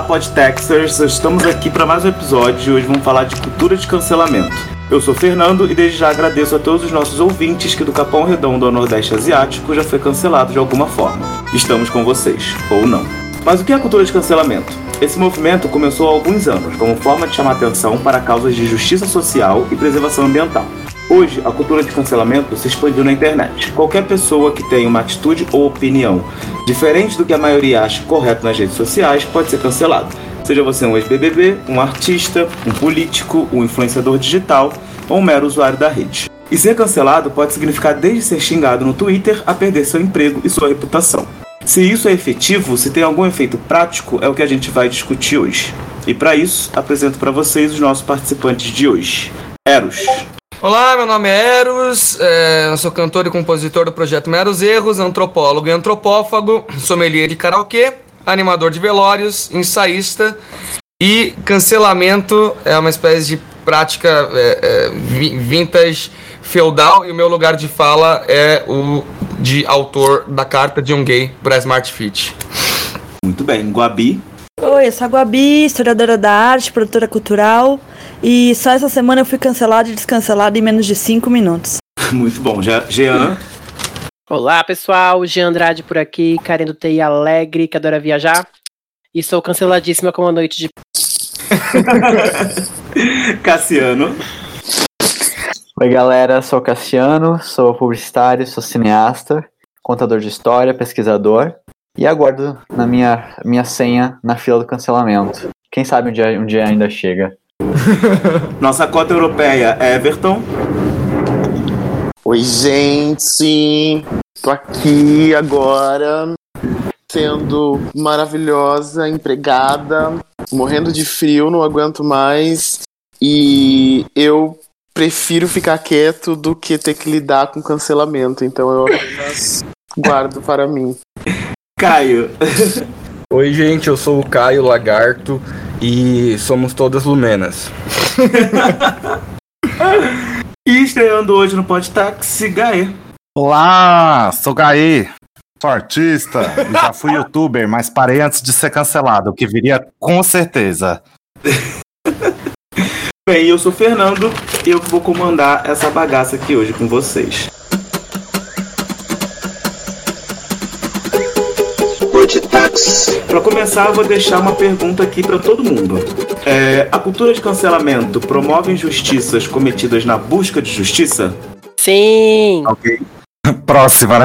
Olá, Podtexters! Estamos aqui para mais um episódio e hoje vamos falar de cultura de cancelamento. Eu sou Fernando e desde já agradeço a todos os nossos ouvintes que do Capão Redondo ao Nordeste Asiático já foi cancelado de alguma forma. Estamos com vocês, ou não. Mas o que é a cultura de cancelamento? Esse movimento começou há alguns anos como forma de chamar atenção para causas de justiça social e preservação ambiental. Hoje, a cultura de cancelamento se expandiu na internet. Qualquer pessoa que tenha uma atitude ou opinião diferente do que a maioria acha correto nas redes sociais pode ser cancelado. Seja você um ex-BBB, um artista, um político, um influenciador digital ou um mero usuário da rede. E ser cancelado pode significar desde ser xingado no Twitter a perder seu emprego e sua reputação. Se isso é efetivo, se tem algum efeito prático, é o que a gente vai discutir hoje. E para isso, apresento para vocês os nossos participantes de hoje. Eros. Olá, meu nome é Eros, é, eu sou cantor e compositor do projeto Meros Erros, antropólogo e antropófago, sommelier de karaokê, animador de velórios, ensaísta e cancelamento é uma espécie de prática é, é, vintage feudal e o meu lugar de fala é o de autor da carta de um gay para Smart Fit. Muito bem, Guabi. Oi, eu sou a Guabi, historiadora da arte, produtora cultural. E só essa semana eu fui cancelado e descancelado em menos de 5 minutos. Muito bom. Jean? Olá, pessoal. Jean Andrade por aqui, querendo TI alegre, que adora viajar. E sou canceladíssima com uma noite de. Cassiano. Oi, galera. Sou Cassiano, sou publicitário, sou cineasta, contador de história, pesquisador. E aguardo na minha, minha senha na fila do cancelamento. Quem sabe um dia, um dia ainda chega. Nossa cota europeia, Everton. Oi, gente. Tô aqui agora, sendo maravilhosa, empregada, morrendo de frio, não aguento mais. E eu prefiro ficar quieto do que ter que lidar com cancelamento. Então eu apenas guardo para mim. Caio. Oi, gente, eu sou o Caio Lagarto e somos todas lumenas. e estreando hoje no Podtaxi, Gaê. Olá, sou Gaê. Sou artista e já fui youtuber, mas parei antes de ser cancelado, o que viria com certeza. Bem, eu sou o Fernando e eu vou comandar essa bagaça aqui hoje com vocês. Para começar, eu vou deixar uma pergunta aqui para todo mundo. É, a cultura de cancelamento promove injustiças cometidas na busca de justiça? Sim. Ok. Próxima, né?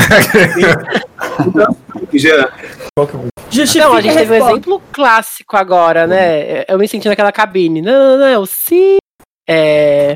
Então, já. Justifica não, a gente teve um exemplo clássico agora, né? Eu me senti naquela cabine. Não, não, não, sim. É...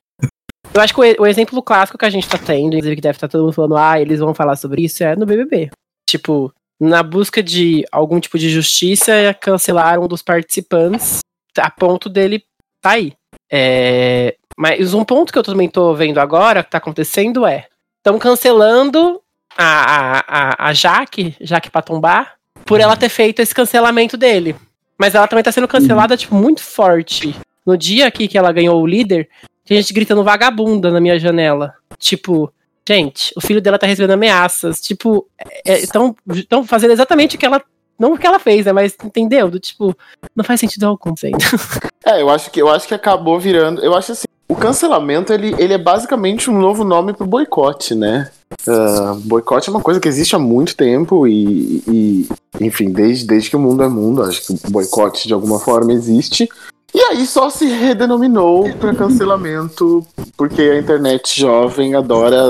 Eu acho que o, exemplo clássico que a gente tá tendo, inclusive que deve estar tá todo mundo falando, ah, eles vão falar sobre isso, é no BBB. Tipo, na busca de algum tipo de justiça, cancelaram um dos participantes a ponto dele tá aí. É, mas um ponto que eu também tô vendo agora, que tá acontecendo é, estão cancelando a, a, a Jaque, Jaque Patombá, por ela ter feito esse cancelamento dele. Mas ela também tá sendo cancelada, tipo, muito forte. No dia aqui que ela ganhou o líder, tem gente gritando vagabunda na minha janela. Tipo, Gente, o filho dela tá recebendo ameaças. Tipo, estão é, fazendo exatamente o que ela. Não o que ela fez, né? Mas entendeu? Do tipo, não faz sentido algum, sendo. É, eu acho que eu acho que acabou virando. Eu acho assim, o cancelamento ele, ele é basicamente um novo nome pro boicote, né? Uh, boicote é uma coisa que existe há muito tempo e, e, enfim, desde, desde que o mundo é mundo, acho que o boicote de alguma forma existe. E aí só se redenominou para cancelamento, porque a internet jovem adora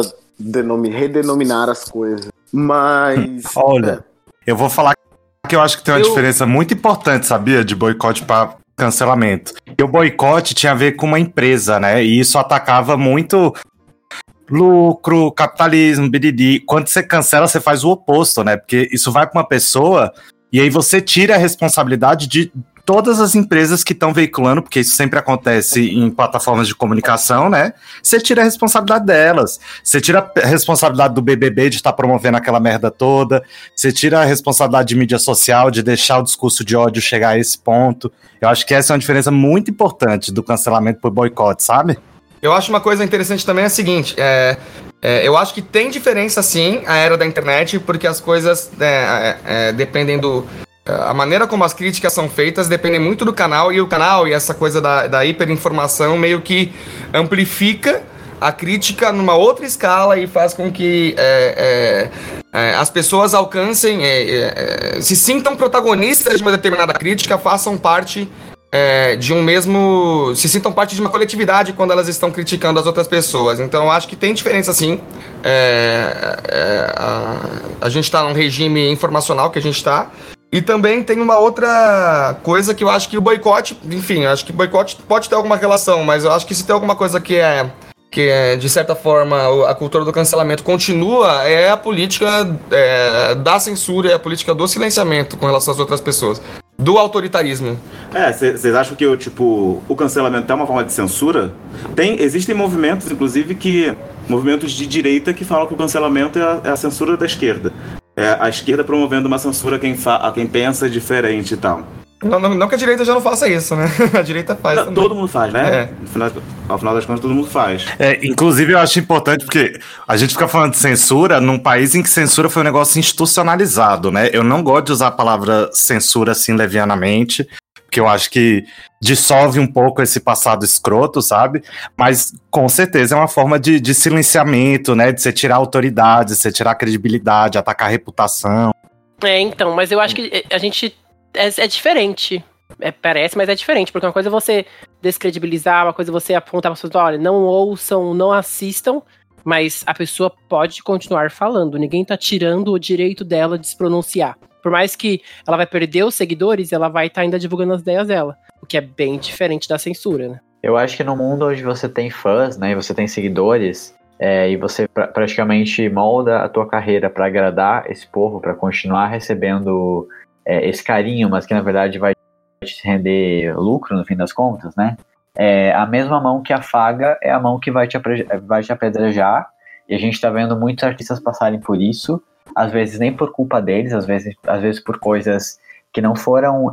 redenominar as coisas. Mas. Olha, é. eu vou falar que eu acho que tem uma eu... diferença muito importante, sabia? De boicote para cancelamento. E o boicote tinha a ver com uma empresa, né? E isso atacava muito lucro, capitalismo, BDD. Quando você cancela, você faz o oposto, né? Porque isso vai para uma pessoa e aí você tira a responsabilidade de todas as empresas que estão veiculando, porque isso sempre acontece em plataformas de comunicação, né? Você tira a responsabilidade delas. Você tira a responsabilidade do BBB de estar tá promovendo aquela merda toda. Você tira a responsabilidade de mídia social de deixar o discurso de ódio chegar a esse ponto. Eu acho que essa é uma diferença muito importante do cancelamento por boicote, sabe? Eu acho uma coisa interessante também é a seguinte, é, é, eu acho que tem diferença sim a era da internet, porque as coisas é, é, é dependem do, a maneira como as críticas são feitas depende muito do canal e o canal e essa coisa da, da hiperinformação meio que amplifica a crítica numa outra escala e faz com que é, é, é, as pessoas alcancem, é, é, se sintam protagonistas de uma determinada crítica, façam parte é, de um mesmo. se sintam parte de uma coletividade quando elas estão criticando as outras pessoas. Então acho que tem diferença sim. a, a gente está num regime informacional que a gente está. E também tem uma outra coisa que eu acho que o boicote, enfim, acho que o boicote pode ter alguma relação, mas eu acho que se tem alguma coisa que é que é, de certa forma a cultura do cancelamento continua é a política é, da censura, é a política do silenciamento com relação às outras pessoas, do autoritarismo. É, vocês acham que tipo o cancelamento é uma forma de censura? Tem, existem movimentos, inclusive, que movimentos de direita que falam que o cancelamento é a, é a censura da esquerda. É a esquerda promovendo uma censura a quem, fa, a quem pensa diferente e tal. Não, não, não, que a direita já não faça isso, né? A direita faz. Não, todo mundo faz, né? É. No final, ao final das contas, todo mundo faz. É, inclusive, eu acho importante porque a gente fica falando de censura num país em que censura foi um negócio institucionalizado, né? Eu não gosto de usar a palavra censura assim levianamente, porque eu acho que dissolve um pouco esse passado escroto, sabe? Mas com certeza é uma forma de, de silenciamento, né? De você tirar autoridade, de você tirar credibilidade, atacar a reputação. É, então, mas eu acho que a gente é, é diferente. É, parece, mas é diferente, porque uma coisa é você descredibilizar, uma coisa é você apontar para as pessoas, olha, não ouçam, não assistam, mas a pessoa pode continuar falando. Ninguém tá tirando o direito dela de se pronunciar. Por mais que ela vai perder os seguidores, ela vai estar tá ainda divulgando as ideias dela. O que é bem diferente da censura, né? Eu acho que no mundo onde você tem fãs, né, e você tem seguidores, é, e você pra, praticamente molda a tua carreira para agradar esse povo, para continuar recebendo é, esse carinho, mas que na verdade vai te render lucro no fim das contas, né? É, a mesma mão que afaga é a mão que vai te, vai te apedrejar. E a gente está vendo muitos artistas passarem por isso, às vezes nem por culpa deles, às vezes, às vezes por coisas que não foram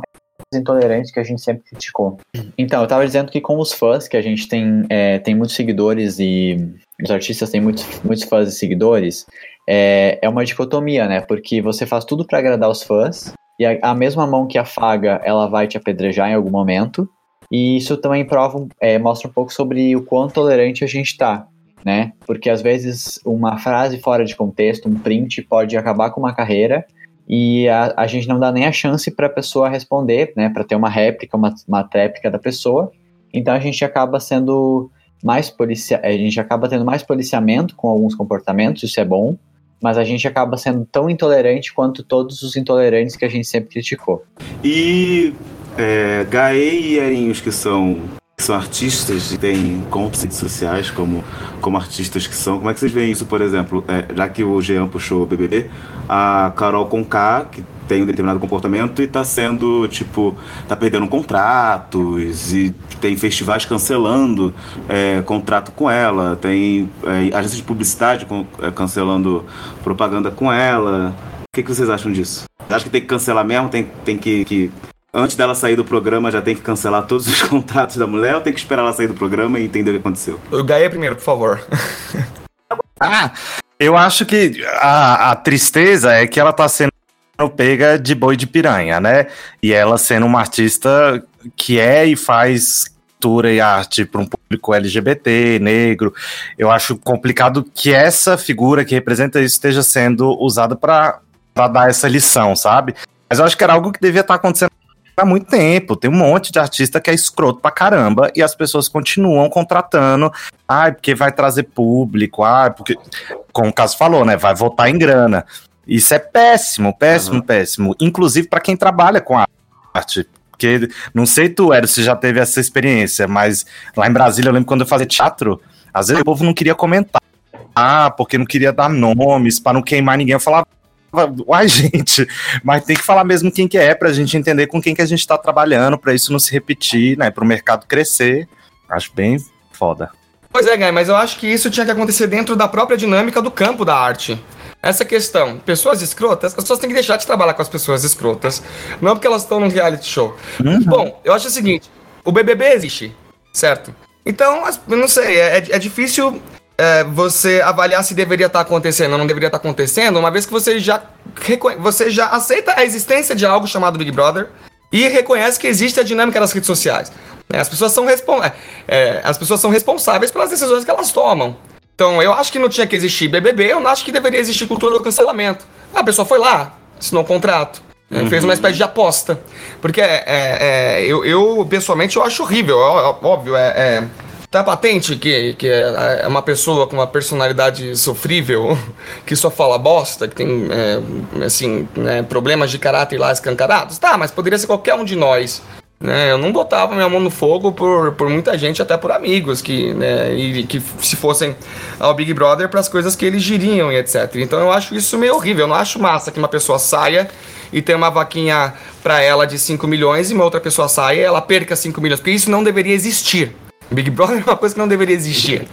intolerantes que a gente sempre criticou. Então, eu estava dizendo que com os fãs, que a gente tem, é, tem muitos seguidores e os artistas têm muitos, muitos fãs e seguidores, é, é uma dicotomia, né? Porque você faz tudo para agradar os fãs, e a, a, mesma mão que afaga, ela vai te apedrejar em algum momento. E isso também prova, é, mostra um pouco sobre o quão tolerante a gente está, né? Porque às vezes uma frase fora de contexto, um print, pode acabar com uma carreira e a, a gente não dá nem a chance para a pessoa responder, né? Para ter uma réplica, uma, uma tréplica da pessoa. Então a gente acaba sendo mais policia a gente acaba tendo mais policiamento com alguns comportamentos, isso é bom, mas a gente acaba sendo tão intolerante quanto todos os intolerantes que a gente sempre criticou. E é, Gaê e Erinhos, que são, são artistas e têm redes sociais como, como artistas que são, como é que vocês veem isso, por exemplo? É, já que o Jean puxou o BBB, a Carol Conká, que tem um determinado comportamento e tá sendo, tipo, tá perdendo contratos e tem festivais cancelando é, contrato com ela, tem é, agências de publicidade com, é, cancelando propaganda com ela. O que, que vocês acham disso? Acho que tem que cancelar mesmo? Tem, tem que, que antes dela sair do programa já tem que cancelar todos os contratos da mulher ou tem que esperar ela sair do programa e entender o que aconteceu? O Gaia primeiro, por favor. ah, eu acho que a, a tristeza é que ela tá sendo pega de boi de piranha, né? E ela sendo uma artista que é e faz cultura e arte para um público LGBT, negro, eu acho complicado que essa figura que representa isso esteja sendo usada para dar essa lição, sabe? Mas eu acho que era algo que devia estar acontecendo há muito tempo. Tem um monte de artista que é escroto pra caramba e as pessoas continuam contratando. Ah, porque vai trazer público, ah, porque, como o caso falou, né? Vai votar em grana. Isso é péssimo, péssimo, uhum. péssimo. Inclusive para quem trabalha com arte. Porque não sei tu, Ero, se já teve essa experiência, mas lá em Brasília eu lembro quando eu fazia teatro, às vezes o povo não queria comentar. Ah, porque não queria dar nomes, para não queimar ninguém. Eu falava, uai, gente, mas tem que falar mesmo quem que é, pra gente entender com quem que a gente tá trabalhando, para isso não se repetir, né? Para o mercado crescer. Acho bem foda. Pois é, Guy, mas eu acho que isso tinha que acontecer dentro da própria dinâmica do campo da arte. Essa questão, pessoas escrotas, as pessoas têm que deixar de trabalhar com as pessoas escrotas. Não porque elas estão num reality show. Uhum. Bom, eu acho o seguinte: o BBB existe, certo? Então, eu não sei, é, é difícil é, você avaliar se deveria estar acontecendo ou não deveria estar acontecendo, uma vez que você já, você já aceita a existência de algo chamado Big Brother e reconhece que existe a dinâmica das redes sociais. Né? As, pessoas são é, é, as pessoas são responsáveis pelas decisões que elas tomam. Então, eu acho que não tinha que existir BBB, eu não acho que deveria existir cultura do cancelamento. A pessoa foi lá, assinou um contrato, Uhum. Fez uma espécie de aposta. Porque é, é, é, eu, eu, pessoalmente, eu acho horrível. Óbvio, é, é, tá patente que, que é, é uma pessoa com uma personalidade sofrível, que só fala bosta, que tem, é, assim, né, problemas de caráter lá escancarados. Tá, mas poderia ser qualquer um de nós. Né, eu não botava minha mão no fogo por, por muita gente, até por amigos, que, né, e, que se fossem ao Big Brother para as coisas que eles giriam e etc. Então eu acho isso meio horrível. Eu não acho massa que uma pessoa saia e tem uma vaquinha para ela de 5 milhões e uma outra pessoa saia e ela perca 5 milhões, porque isso não deveria existir. Big Brother é uma coisa que não deveria existir.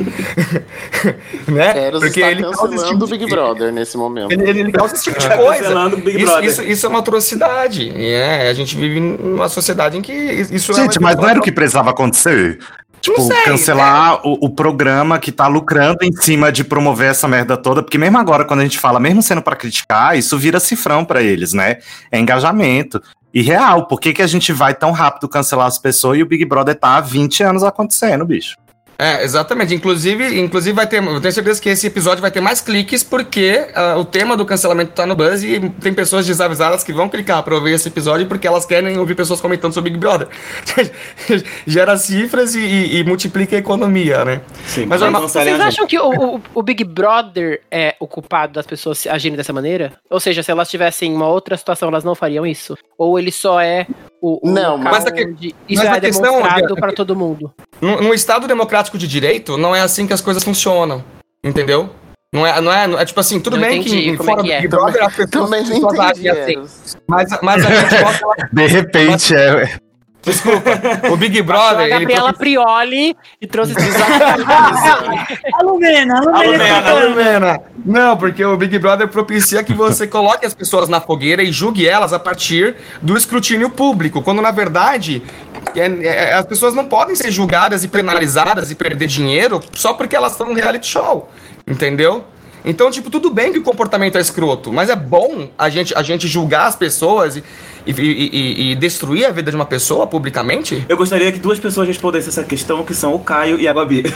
né? Porque ele cancelando o Big Brother nesse momento. Ele, ele causa esse tipo de coisa. Isso, isso, isso, é uma atrocidade. É, a gente vive numa sociedade em que isso é Gente, é mas não era o que precisava acontecer? Tipo, sei, cancelar é. o, o, programa que tá lucrando em cima de promover essa merda toda, porque mesmo agora, quando a gente fala, mesmo sendo para criticar, isso vira cifrão para eles, né? É engajamento. E real, por que, que a gente vai tão rápido cancelar as pessoas e o Big Brother tá há 20 anos acontecendo, bicho? É, exatamente. Inclusive, inclusive vai ter. Eu tenho certeza que esse episódio vai ter mais cliques porque uh, o tema do cancelamento tá no Buzz e tem pessoas desavisadas que vão clicar pra ouvir esse episódio porque elas querem ouvir pessoas comentando sobre Big Brother. Gera cifras e, e, e, multiplica a economia, né? Sim, mas, mas vocês acham que o, o, o, Big Brother é o culpado das pessoas agirem dessa maneira? Ou seja, se elas tivessem uma outra situação, elas não fariam isso? Ou ele só é o, o não, mas onde isso mas é demonstrado para todo mundo? No, no Estado democrático de direito, não é assim que as coisas funcionam. Entendeu? Não é, não é, é tipo assim, tudo bem que fora é do Big Brother as pessoas, as pessoas agem assim. Mas, mas a gente bota De repente, mas, é. Desculpa, o Big Brother. A Gabriela ele... Prioli e trouxe a Lumena, a Lumena. A Lumena. Não, porque o Big Brother propicia que você coloque as pessoas na fogueira e julgue elas a partir do escrutínio público, quando na verdade é, é, as pessoas não podem ser julgadas e penalizadas e perder dinheiro só porque elas estão no reality show, entendeu? Então, tipo, tudo bem que o comportamento é escroto, mas é bom a gente, a gente julgar as pessoas e, e, e, e, destruir a vida de uma pessoa publicamente? Eu gostaria que duas pessoas respondessem essa questão, que são o Caio e a Babi.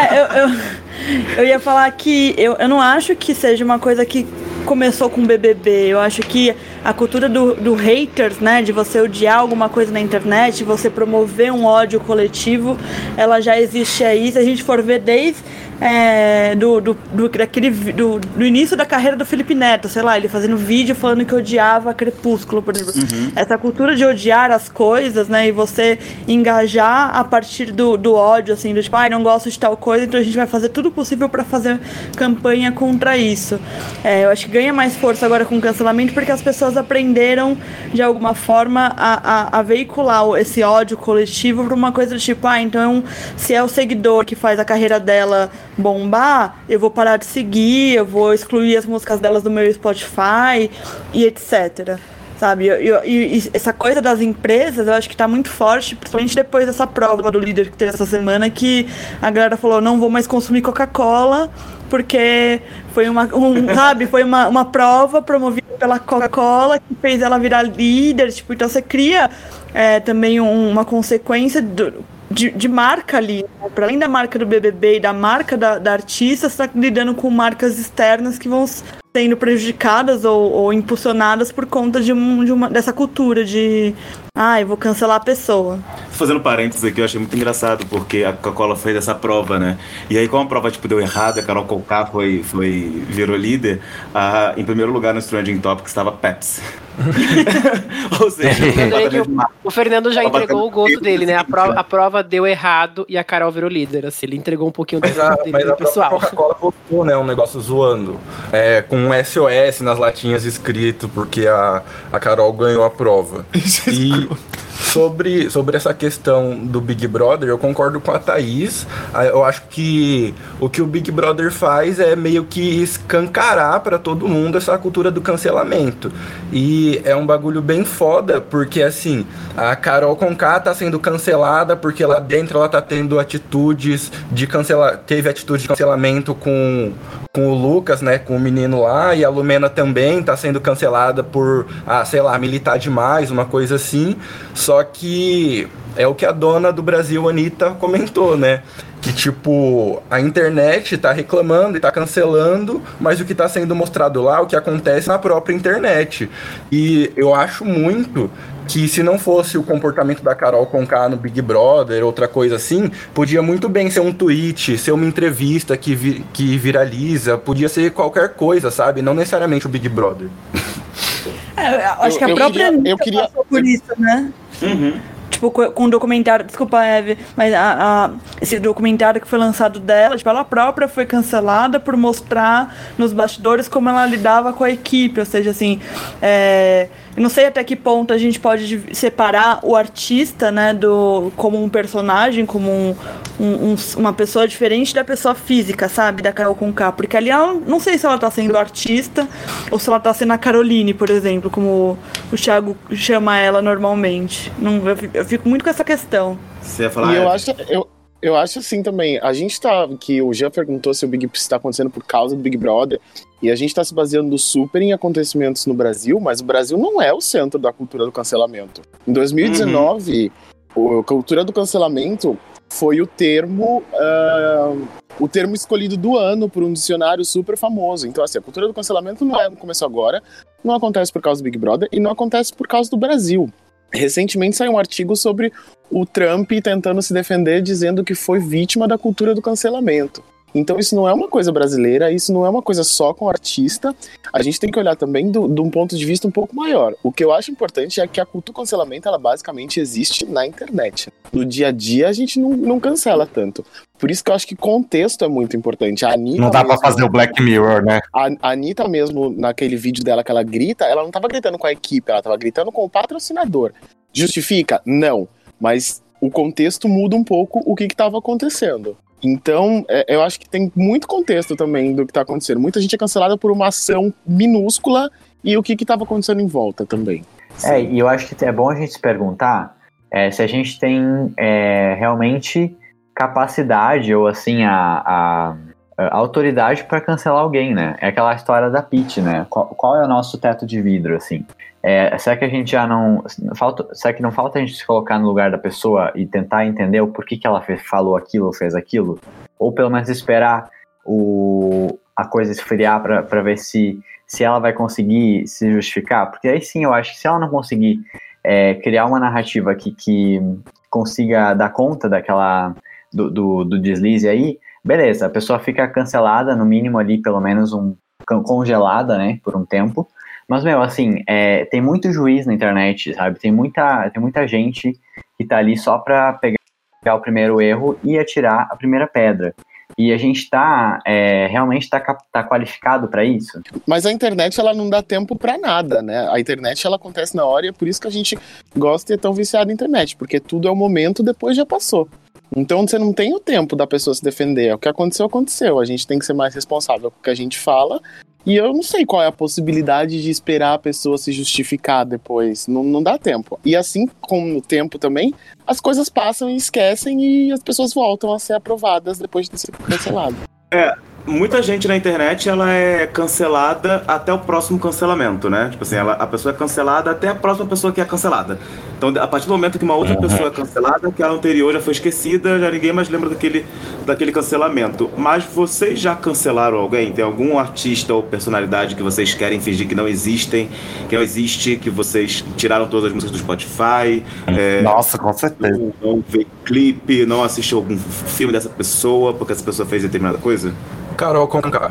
É, eu, eu, eu ia falar que eu, eu não acho que seja uma coisa que começou com o BBB. Eu acho que a cultura do, do haters, né, de você odiar alguma coisa na internet, você promover um ódio coletivo, ela já existe aí. Se a gente for ver desde é, do, do, do, daquele, do, do início da carreira do Felipe Neto, sei lá, ele fazendo vídeo falando que odiava Crepúsculo, por exemplo. Uhum. Essa cultura de odiar as coisas, né, e você engajar a partir do, do ódio, assim, do tipo, ai, ah, não gosto de tal coisa, então a gente vai fazer tudo possível para fazer campanha contra isso. É, eu acho que ganha mais força agora com o cancelamento porque as pessoas aprenderam, de alguma forma, a, a, a veicular esse ódio coletivo para uma coisa do tipo, ah, então se é o seguidor que faz a carreira dela bombar, eu vou parar de seguir, eu vou excluir as músicas delas do meu Spotify e etc. Sabe? E, essa coisa das empresas, eu acho que está muito forte, principalmente depois dessa prova do líder que teve essa semana, que a galera falou, não vou mais consumir Coca-Cola, porque foi uma, um, sabe, foi uma, uma prova promovida pela Coca-Cola que fez ela virar líder, tipo, então você cria é, também um, uma consequência do, de, de marca ali. Né? Para além da marca do BBB e da marca da, da artista, você está lidando com marcas externas que vão sendo prejudicadas ou, ou impulsionadas por conta de, um, de uma, dessa cultura de ah, eu vou cancelar a pessoa. Fazendo parênteses aqui, eu achei muito engraçado, porque a Coca-Cola fez essa prova, né? E aí, como a prova tipo, deu errado, a Carol Conká foi, foi, virou líder, a, em primeiro lugar no Trending Topics estava Pepsi. Ou seja, o, o, Fernando já entregou o gosto dele, né? A prova, a prova deu errado e a Carol virou líder. Assim, ele entregou um pouquinho do mas a, dele mas a pessoal. A Coca-Cola postou, né? Um negócio zoando. É, com um SOS nas latinhas escrito, porque a, a Carol ganhou a prova. e sobre, sobre essa questão do Big Brother, eu concordo com a Thaís. Ah, eu acho que o que o Big Brother faz é meio que escancarar para todo mundo essa cultura do cancelamento. E é um bagulho bem foda, porque assim, a Carol Conká tá sendo cancelada porque lá dentro ela tá tendo atitudes de cancelar. Teve atitude de cancelamento com, com o Lucas, né? Com o menino lá, e a Lumena também tá sendo cancelada por, ah, sei lá, militar demais, uma coisa assim. Só que é o que a dona do Brasil, Anitta, comentou, né? Que, tipo, a internet tá reclamando e tá cancelando, mas o que tá sendo mostrado lá, o que acontece na própria internet. E eu acho muito que se não fosse o comportamento da Carol Conká no Big Brother, outra coisa assim, podia muito bem ser um tweet, ser uma entrevista que, vi que viraliza, podia ser qualquer coisa, sabe? Não necessariamente o Big Brother. É, eu acho Eu- que a eu própria queria- eu queria- passou por isso, né? Uhum. Tipo, co- com o documentário, desculpa, Eve, mas a, a- esse documentário que foi lançado dela, tipo, ela própria foi cancelada por mostrar nos bastidores como ela lidava com a equipe, ou seja, assim, é, eu não sei até que ponto a gente pode separar o artista, né, do, como um personagem, como um, um- um- uma pessoa diferente da pessoa física, sabe, da Carol Conká, porque ali ela, não sei se ela tá sendo artista ou se ela tá sendo a Caroline, por exemplo, como o Thiago chama ela normalmente. Não, eu, fi- eu fico muito com essa questão. Você ia falar. E eu Eve? acho, eu, eu acho assim também. A gente tá. Que o Jean perguntou se o Big está acontecendo por causa do Big Brother. E a gente tá se baseando super em acontecimentos no Brasil, mas o Brasil não é o centro da cultura do cancelamento. Em 2019, a cultura do cancelamento foi o termo. ah, o termo escolhido do ano por um dicionário super famoso. Então, assim, a cultura do cancelamento não, é, começou agora, não acontece por causa do Big Brother e não acontece por causa do Brasil. Recentemente saiu um artigo sobre o Trump tentando se defender dizendo que foi vítima da cultura do cancelamento. Então isso não é uma coisa brasileira, isso não é uma coisa só com o artista. A gente tem que olhar também do- de um ponto de vista um pouco maior. O que eu acho importante é que a cultura do cancelamento, ela basicamente existe na internet. No dia a dia a gente não, não cancela tanto. Por isso que eu acho que contexto é muito importante. A Anitta Não dá pra mesmo- fazer o Black Mirror, né? a a Anitta mesmo, naquele vídeo dela que ela grita, ela não tava gritando com a equipe, ela tava gritando com o patrocinador. Justifica? Não. Mas o contexto muda um pouco o que que tava acontecendo. Então, é, eu acho que tem muito contexto também do que tá acontecendo. Muita gente é cancelada por uma ação minúscula e o que que tava acontecendo em volta também. É, e eu acho que é bom a gente se perguntar é, se a gente tem é, realmente capacidade ou assim a, a- a autoridade para cancelar alguém, né? É aquela história da Pete, né? Qual, qual é o nosso teto de vidro, assim? É, será que a gente já não. Falta, será que não falta a gente se colocar no lugar da pessoa e tentar entender o porquê que ela fez, falou aquilo ou fez aquilo? Ou pelo menos esperar o, a coisa esfriar para ver se, se ela vai conseguir se justificar? Porque aí sim eu acho que se ela não conseguir é, criar uma narrativa que, que consiga dar conta daquela. Do, do, do deslize aí, beleza, a pessoa fica cancelada, no mínimo ali, pelo menos um con- congelada, né, por um tempo. Mas, meu, assim, é, tem muito juiz na internet, sabe? Tem muita, tem muita gente que tá ali só pra pegar o primeiro erro e atirar a primeira pedra. E a gente tá, é, realmente tá, tá qualificado pra isso? Mas a internet, ela não dá tempo pra nada, né? A internet, ela acontece na hora e é por isso que a gente gosta e é tão viciado na internet, porque tudo é o momento, depois já passou. Então você não tem o tempo da pessoa se defender. O que aconteceu, aconteceu. A gente tem que ser mais responsável com o que a gente fala. E eu não sei qual é a possibilidade de esperar a pessoa se justificar depois. Não, não dá tempo. E assim como no tempo também, as coisas passam e esquecem e as pessoas voltam a ser aprovadas depois de sido cancelado. Muita gente na internet ela é cancelada até o próximo cancelamento, né? Tipo assim, ela, a pessoa é cancelada até a próxima pessoa que é cancelada. Então, a partir do momento que uma outra pessoa é cancelada, aquela anterior já foi esquecida, já ninguém mais lembra daquele, daquele cancelamento. Mas vocês já cancelaram alguém? Tem algum artista ou personalidade que vocês querem fingir que não existem, que não existe, que vocês tiraram todas as músicas do Spotify? é, Nossa, com certeza. não, não vê clipe, não assiste algum filme dessa pessoa porque essa pessoa fez determinada coisa? Carol Conká.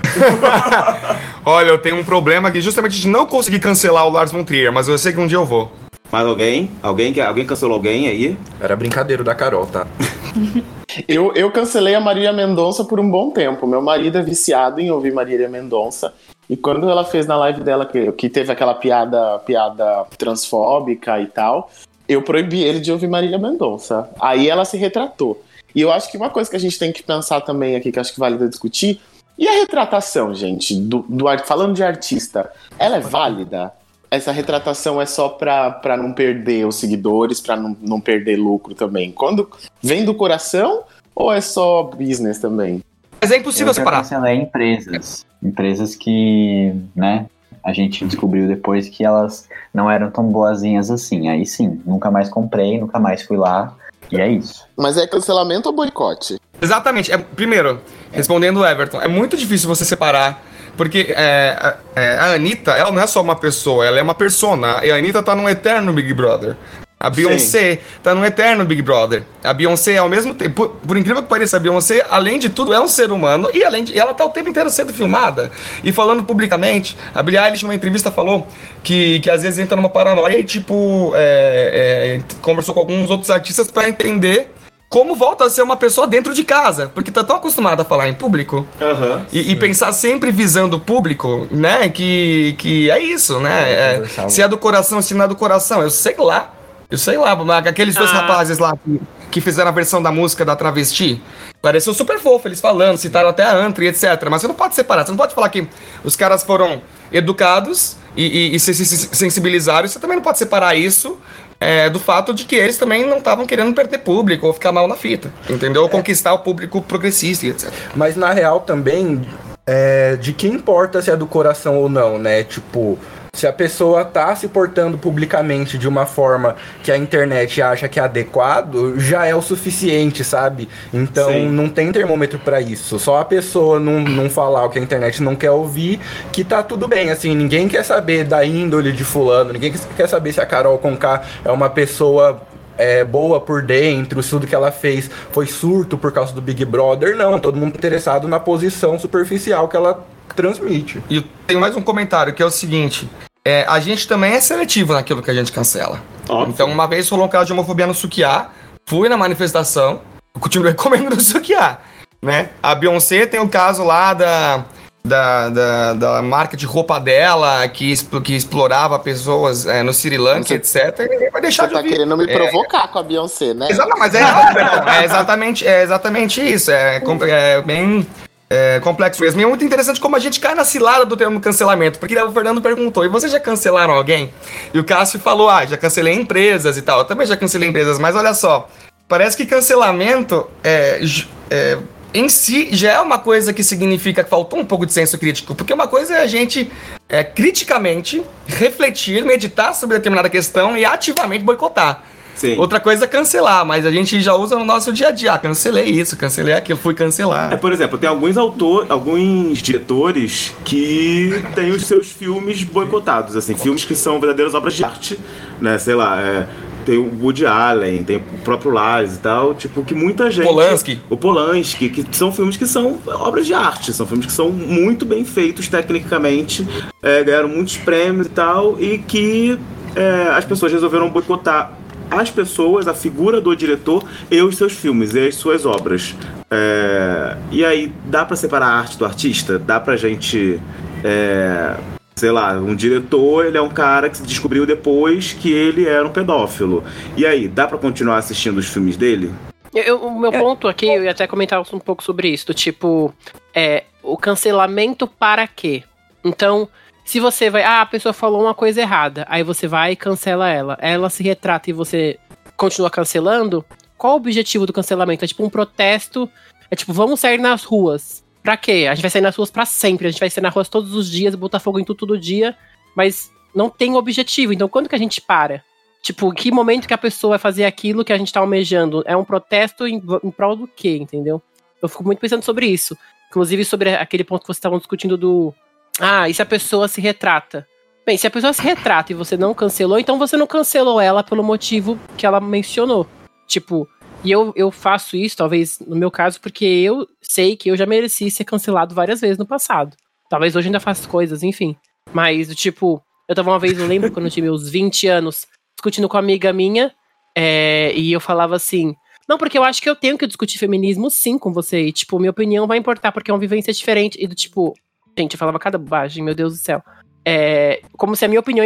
Olha, eu tenho um problema aqui justamente de não conseguir cancelar o Lars von Trier, mas eu sei que um dia eu vou. Mais alguém? Alguém que alguém cancelou alguém aí? Era brincadeira da Carol, tá? Eu, eu cancelei a Marília Mendonça por um bom tempo. Meu marido é viciado em ouvir Marília Mendonça. E quando ela fez na live dela, que, que teve aquela piada, piada transfóbica e tal, eu proibi ele de ouvir Marília Mendonça. Aí ela se retratou. E eu acho que uma coisa que a gente tem que pensar também aqui, que acho que vale discutir, e a retratação, gente, do, do falando de artista, ela é válida? essa retratação é só pra, pra não perder os seguidores, pra não, não perder lucro também? Quando vem do coração ou é só business também? Mas é impossível eu separar. cancelei empresas. Empresas que, né, a gente descobriu depois que elas não eram tão boazinhas assim. Aí sim, nunca mais comprei, nunca mais fui lá. E é isso. Mas é cancelamento ou boicote? Exatamente. É, primeiro, respondendo o Everton, é muito difícil você separar. Porque é, a, é, a Anitta, ela não é só uma pessoa, ela é uma persona. E a Anitta tá num eterno Big Brother. A Beyoncé tá num eterno Big Brother. A Beyoncé, ao mesmo tempo, por, por incrível que pareça, a Beyoncé, além de tudo, é um ser humano e além de, ela tá o tempo inteiro sendo filmada e falando publicamente. A Billie Eilish, numa entrevista, falou que, que às vezes entra numa paranoia e, tipo, é, é, conversou com alguns outros artistas para entender como volta a ser uma pessoa dentro de casa, porque tá tão acostumada a falar em público Aham. e, e pensar sempre visando o público, né? Que, que é isso, né? É, se é do coração, se não é do coração, eu sei lá. Eu sei lá, aqueles dois rapazes lá que, que fizeram a versão da música da travesti, pareceu super fofo eles falando, citaram até a Antri, etc. Mas você não pode separar, você não pode falar que os caras foram educados e, e- e se, se- se sensibilizaram, você também não pode separar isso é, do fato de que eles também não estavam querendo perder público ou ficar mal na fita, entendeu? Ou conquistar o público progressista e etc. Mas na real também, é, de que importa se é do coração ou não, né? Tipo, se a pessoa tá se portando publicamente de uma forma que a internet acha que é adequado, já é o suficiente, sabe? Então Sim. não tem termômetro pra isso. Só a pessoa não, não falar o que a internet não quer ouvir, que tá tudo bem. Assim, ninguém quer saber da índole de fulano, ninguém quer saber se a Carol Conká é uma pessoa é, boa por dentro, se tudo que ela fez foi surto por causa do Big Brother. Não, todo mundo interessado na posição superficial que ela transmite. E tem mais um comentário que é o seguinte: é, a gente também é seletivo naquilo que a gente cancela. Então, uma vez rolou um caso de homofobia no Sukiá, fui na manifestação, continuei comendo no Sukiá, né? A Beyoncé tem o caso lá da, da, da, da marca de roupa dela que, que explorava pessoas é, no Sri Lanka, etc. E ninguém vai deixar Você de tá ouvir. querendo me É, provocar com a Beyoncé, né? Exato, mas é, é exatamente, é exatamente isso. É, é bem é, complexo mesmo. E é muito interessante como a gente cai na cilada do termo cancelamento. Porque o Fernando perguntou: e vocês já cancelaram alguém? E o Cássio falou: ah, já cancelei empresas e tal. Eu também já cancelei empresas, mas olha só. Parece que cancelamento é, é, em si já é uma coisa que significa que faltou um pouco de senso crítico. Porque uma coisa é a gente é, criticamente refletir, meditar sobre determinada questão e ativamente boicotar. Sim. Outra coisa é cancelar, mas a gente já usa no nosso dia a dia. Ah, cancelei isso, cancelei aquilo, fui É, cancelar. por exemplo, tem alguns autores, alguns diretores que têm os seus filmes boicotados, assim, filmes que são verdadeiras obras de arte, né? Sei lá, é, tem o Woody Allen, tem o próprio Lars e tal, tipo, que muita gente. Polanski. O Polanski, que são filmes que são obras de arte, são filmes que são muito bem feitos tecnicamente, é, ganharam muitos prêmios e tal, e que é, as pessoas resolveram boicotar as pessoas, a figura do diretor e os seus filmes e as suas obras. É, e aí, dá pra separar a arte do artista? Dá pra gente. é, sei lá, um diretor, ele é um cara que se descobriu depois que ele era um pedófilo. E aí, dá pra continuar assistindo os filmes dele? Eu- eu- o meu ponto aqui, eu ia até comentar um pouco sobre isso, do tipo, é, o cancelamento para quê? Então, se você vai, ah, a pessoa falou uma coisa errada, aí você vai e cancela ela, ela se retrata e você continua cancelando, qual o objetivo do cancelamento? É tipo um protesto, é tipo, vamos sair nas ruas. Pra quê? A gente vai sair nas ruas pra sempre, a gente vai sair nas ruas todos os dias, botar fogo em tudo todo dia, mas não tem objetivo. Então, quando que a gente para? Tipo, que momento que a pessoa vai fazer aquilo que a gente tá almejando? É um protesto em, em prol do quê, entendeu? Eu fico muito pensando sobre isso. Inclusive sobre aquele ponto que vocês estavam discutindo do. Ah, e se a pessoa se retrata? Bem, se a pessoa se retrata e você não cancelou, então você não cancelou ela pelo motivo que ela mencionou. Tipo, e eu, eu faço isso, talvez no meu caso, porque eu sei que eu já mereci ser cancelado várias vezes no passado. Talvez hoje ainda faça coisas, enfim. Mas, tipo, eu tava uma vez, eu lembro quando eu tinha meus 20 anos, discutindo com uma amiga minha, é, e eu falava assim. Não, porque eu acho que eu tenho que discutir feminismo sim com você. E, tipo, minha opinião vai importar, porque é uma vivência diferente. E do tipo, gente, eu falava cada bobagem, meu Deus do céu. É, como se a minha opinião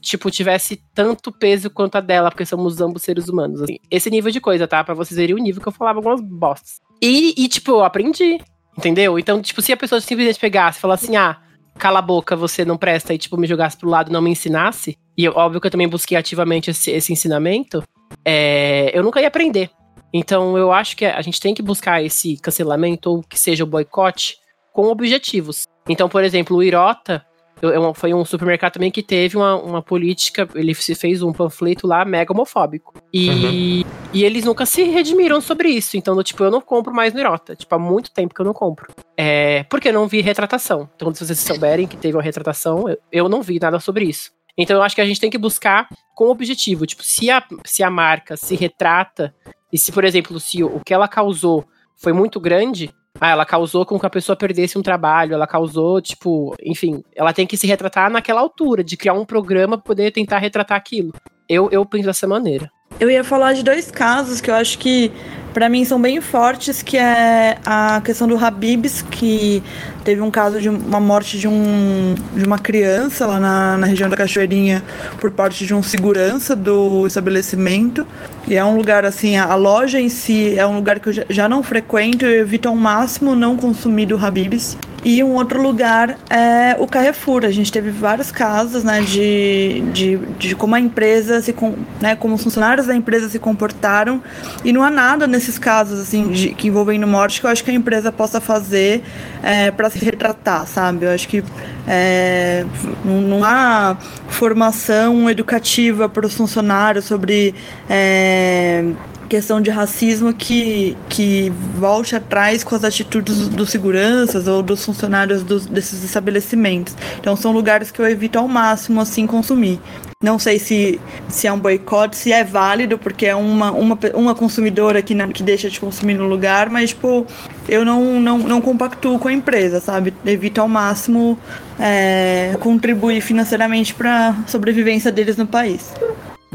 tipo, tivesse tanto peso quanto a dela, porque somos ambos seres humanos. assim. Esse nível de coisa, tá? Pra vocês verem o nível que eu falava algumas bostas. E, e, tipo, eu aprendi. Entendeu? Então, tipo, se a pessoa simplesmente pegasse e falasse assim, ah, cala a boca, você não presta e, tipo, me jogasse pro lado não me ensinasse, e óbvio que eu também busquei ativamente esse, esse ensinamento, é, eu nunca ia aprender. Então eu acho que a gente tem que buscar esse cancelamento ou que seja o boicote com objetivos. Então, por exemplo, o Irota eu, foi um supermercado também que teve uma, uma política, ele se fez um panfleto lá mega homofóbico. E, uhum. e eles nunca se redimiram sobre isso. Então, tipo, eu não compro mais no Irota. Tipo, há muito tempo que eu não compro. É, porque eu não vi retratação. Então, se vocês souberem que teve uma retratação, eu, eu não vi nada sobre isso. Então, eu acho que a gente tem que buscar com objetivo. Tipo, se a, se a marca se retrata, e se, por exemplo, se o, o que ela causou foi muito grande, ah, ela causou com que a pessoa perdesse um trabalho, ela causou, tipo, enfim, ela tem que se retratar naquela altura, de criar um programa para poder tentar retratar aquilo. Eu, eu penso dessa maneira. Eu ia falar de dois casos que eu acho que para mim são bem fortes, que é a questão do Habibs, que teve um caso de uma morte de, um, de uma criança lá na, na região da Cachoeirinha por parte de um segurança do estabelecimento. E é um lugar assim, a, loja em si é um lugar que eu já, não frequento, eu evito ao máximo não consumir do Habibs. E um outro lugar é o Carrefour. A gente teve vários casos, né, de, de, de como a empresa se, né, como os funcionários da empresa se comportaram. E não há nada nesses casos, assim, de, que envolvem morte que eu acho que a empresa possa fazer é, para se retratar, sabe? Eu acho que é, não, há formação educativa para os funcionários sobre é, questão de racismo que, que volte atrás com as atitudes dos seguranças ou dos funcionários dos, desses estabelecimentos. Então são lugares que eu evito ao máximo assim consumir. Não sei se, se é um boicote, se é válido, porque é uma, uma, uma consumidora que, não, que deixa de consumir no lugar, mas, tipo, eu não, não, não compactuo com a empresa, sabe? Evito ao máximo é, contribuir financeiramente para a sobrevivência deles no país.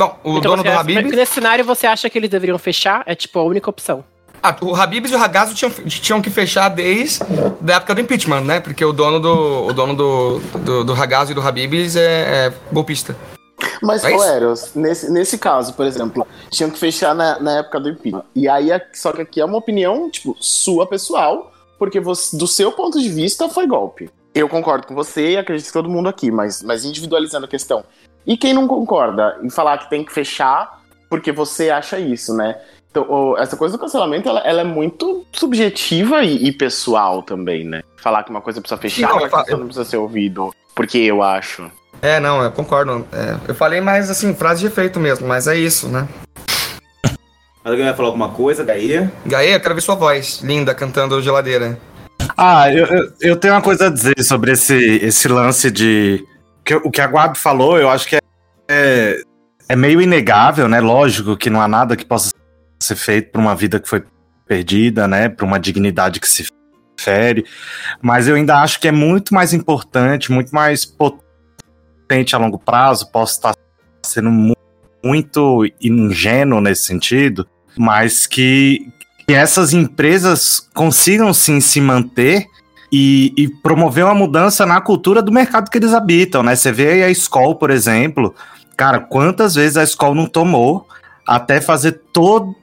Bom, o então dono do Habib. Nesse cenário, você acha que eles deveriam fechar? É tipo a única opção. Ah, o Habibs e o Ragazzo tinham, tinham que fechar desde a época do impeachment, né? Porque o dono do, o dono do, do, do Ragazzo e do Habibs é, é golpista. Mas, é Eros, nesse, nesse caso, por exemplo, tinham que fechar na, na época do impeachment. E aí, só que aqui é uma opinião, tipo, sua pessoal, porque você, do seu ponto de vista foi golpe. Eu concordo com você e acredito que todo mundo aqui, mas, mas individualizando a questão. E quem não concorda em falar que tem que fechar porque você acha isso, né? Então, essa coisa do cancelamento, ela, ela é muito subjetiva e, e, pessoal também, né? Falar que uma coisa precisa fechar, não, eu... não precisa ser ouvido, porque eu acho. É, não, eu concordo. É, eu falei mais, assim, frase de efeito mesmo, mas é isso, né? Alguém vai falar alguma coisa, Gaia? Gaia, eu quero ver sua voz, linda, cantando geladeira. Ah, eu, eu, eu tenho uma coisa a dizer sobre esse, esse lance de que, o que a Guab falou, eu acho que é, é, é, meio inegável, né? Lógico que não há nada que possa ser feito para uma vida que foi perdida, né? Para uma dignidade que se fere. Mas eu ainda acho que é muito mais importante, muito mais potente a longo prazo. Posso estar sendo muito ingênuo nesse sentido, mas que, que essas empresas consigam sim se manter e, e, promover uma mudança na cultura do mercado que eles habitam, né? Você vê aí a escola, por exemplo, cara, quantas vezes a escola não tomou até fazer todo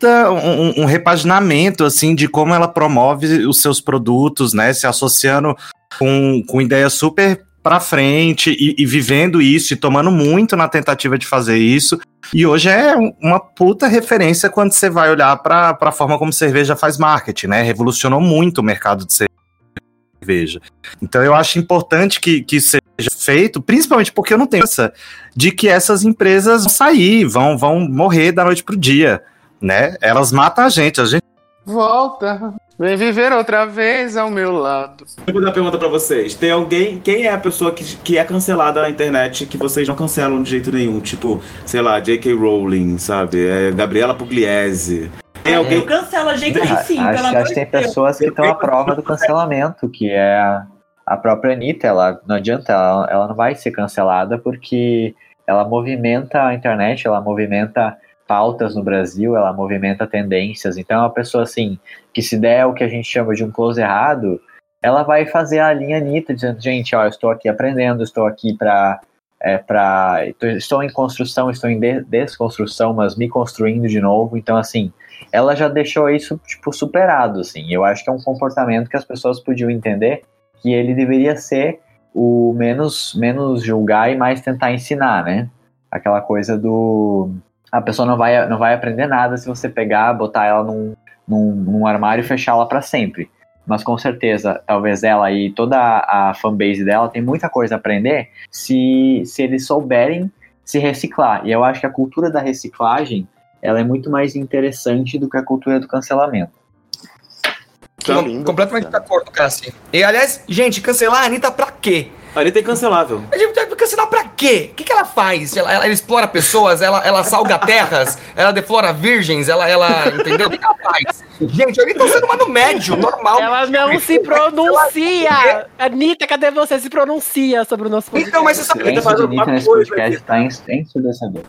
um, um, repaginamento, assim, de como ela promove os seus produtos, né? Se associando com, com ideias super para frente e, e, vivendo isso e tomando muito na tentativa de fazer isso. E hoje é uma puta referência quando você vai olhar para a forma como cerveja faz marketing, né? Revolucionou muito o mercado de cerveja cerveja. Então eu acho importante que, que seja feito, principalmente porque eu não tenho essa de que essas empresas vão sair, vão, vão morrer da noite pro dia, né? Elas matam a gente, a gente Volta, vem viver outra vez ao meu lado. Eu vou dar uma pergunta pra vocês. Tem alguém. Quem é a pessoa que, que é cancelada na internet que vocês não cancelam de jeito nenhum? Tipo, sei lá, J.K. Rowling, sabe? É Gabriela Pugliese. É, alguém cancela a gente ah, sim, acho, pelo acho que tem pessoas que estão à prova do cancelamento, que é a própria Anitta, ela não adianta, ela, ela não vai ser cancelada porque ela movimenta a internet, ela movimenta pautas no Brasil, ela movimenta tendências. Então é uma pessoa assim, que se der o que a gente chama de um close errado, ela vai fazer a linha Anitta, dizendo, gente, ó, eu estou aqui aprendendo, estou aqui para é, para estou em construção, estou em desconstrução, mas me construindo de novo. Então, assim, ela já deixou isso, tipo, superado, assim. Eu acho que é um comportamento que as pessoas podiam entender que ele deveria ser o menos, menos julgar e mais tentar ensinar, né? Aquela coisa do. A pessoa não vai, não vai aprender nada se você pegar, botar ela num, num, num armário e fechá-la para sempre. Mas com certeza, talvez ela e toda a fanbase dela tem muita coisa a aprender se, se eles souberem se reciclar. E eu acho que a cultura da reciclagem ela é muito mais interessante do que a cultura do cancelamento. Tá completamente de acordo, Cassi. E aliás, gente, cancelar a Anitta pra quê? A Anitta é cancelável. A gente vai cancelar pra quê? O que, que ela faz? Ela, ela, ela explora pessoas, ela, ela salga terras, ela deflora virgens, ela, ela. Entendeu? O que, que ela faz? Gente, a Anitta é um ser humano médio, normal. Ela não se pronuncia! Anitta, cadê você? Se pronuncia sobre o nosso podcast. Então, mas você sabe. Silêncio de Anitta nesse podcast tá ensurdecedor.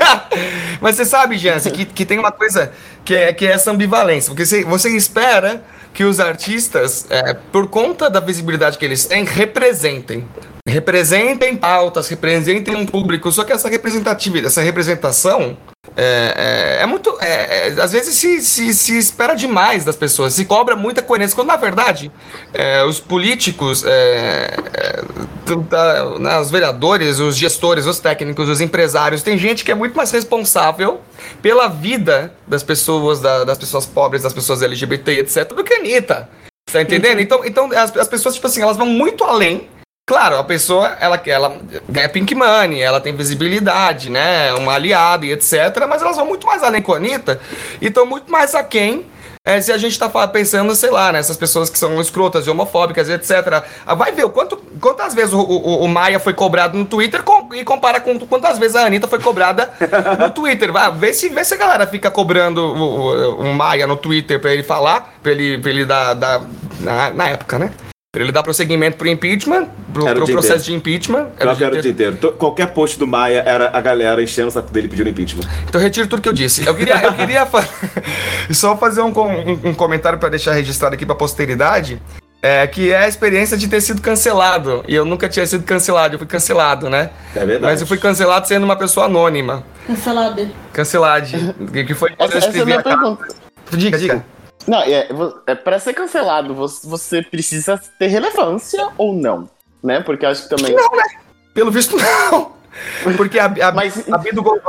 mas você sabe, Jansen, que, que tem uma coisa que é, que é essa ambivalência. Porque você, você espera que os artistas, é, por conta da visibilidade que eles têm, representem. Representem pautas, representem um público. Só que essa representatividade, essa representação é, é, é muito. É, é, às vezes se, se, se, espera demais das pessoas, se cobra muita coerência, quando na verdade é, os políticos, é, né, os vereadores, os gestores, os técnicos, os empresários, tem gente que é muito mais responsável pela vida das pessoas, da, das pessoas pobres, das pessoas LGBT, etc., do que a Anitta. Tá entendendo? Então, então as, as pessoas, tipo assim, elas vão muito além Claro, a pessoa, ela, ela ganha pink money, ela tem visibilidade, né? Uma aliada e etc. Mas elas vão muito mais além com a Anitta e estão muito mais aquém é, se a gente tá pensando, sei lá, nessas né, pessoas que são escrotas e homofóbicas, etc. Ah, vai ver o quanto, quantas vezes o, o, o, Maia foi cobrado no Twitter com, e compara com quantas vezes a Anitta foi cobrada no Twitter. Vai, vê se, vê se a galera fica cobrando o, o, o Maia no Twitter pra ele falar, pra ele, pra ele dar, dar na, na época, né? Pra ele dar prosseguimento pro impeachment, pro, pro processo de impeachment. Era eu quero o dia inteiro. Qualquer post do Maia era a galera enchendo o saco dele pedindo impeachment. Então retiro tudo que eu disse. Eu queria, eu queria fa só fazer um, um, um comentário para deixar registrado aqui pra posteridade. É, que é a experiência de ter sido cancelado. E eu nunca tinha sido cancelado, eu fui cancelado, né? É verdade. Mas eu fui cancelado sendo uma pessoa anônima. Cancelado. Cancelado. Que foi essa, essa é a minha pergunta. Diga, diga. Não, é, é para ser cancelado, você precisa ter relevância ou não, né? Porque acho que também. Não, né? Pelo visto, não. Porque a, a, Mas... a, do Golden,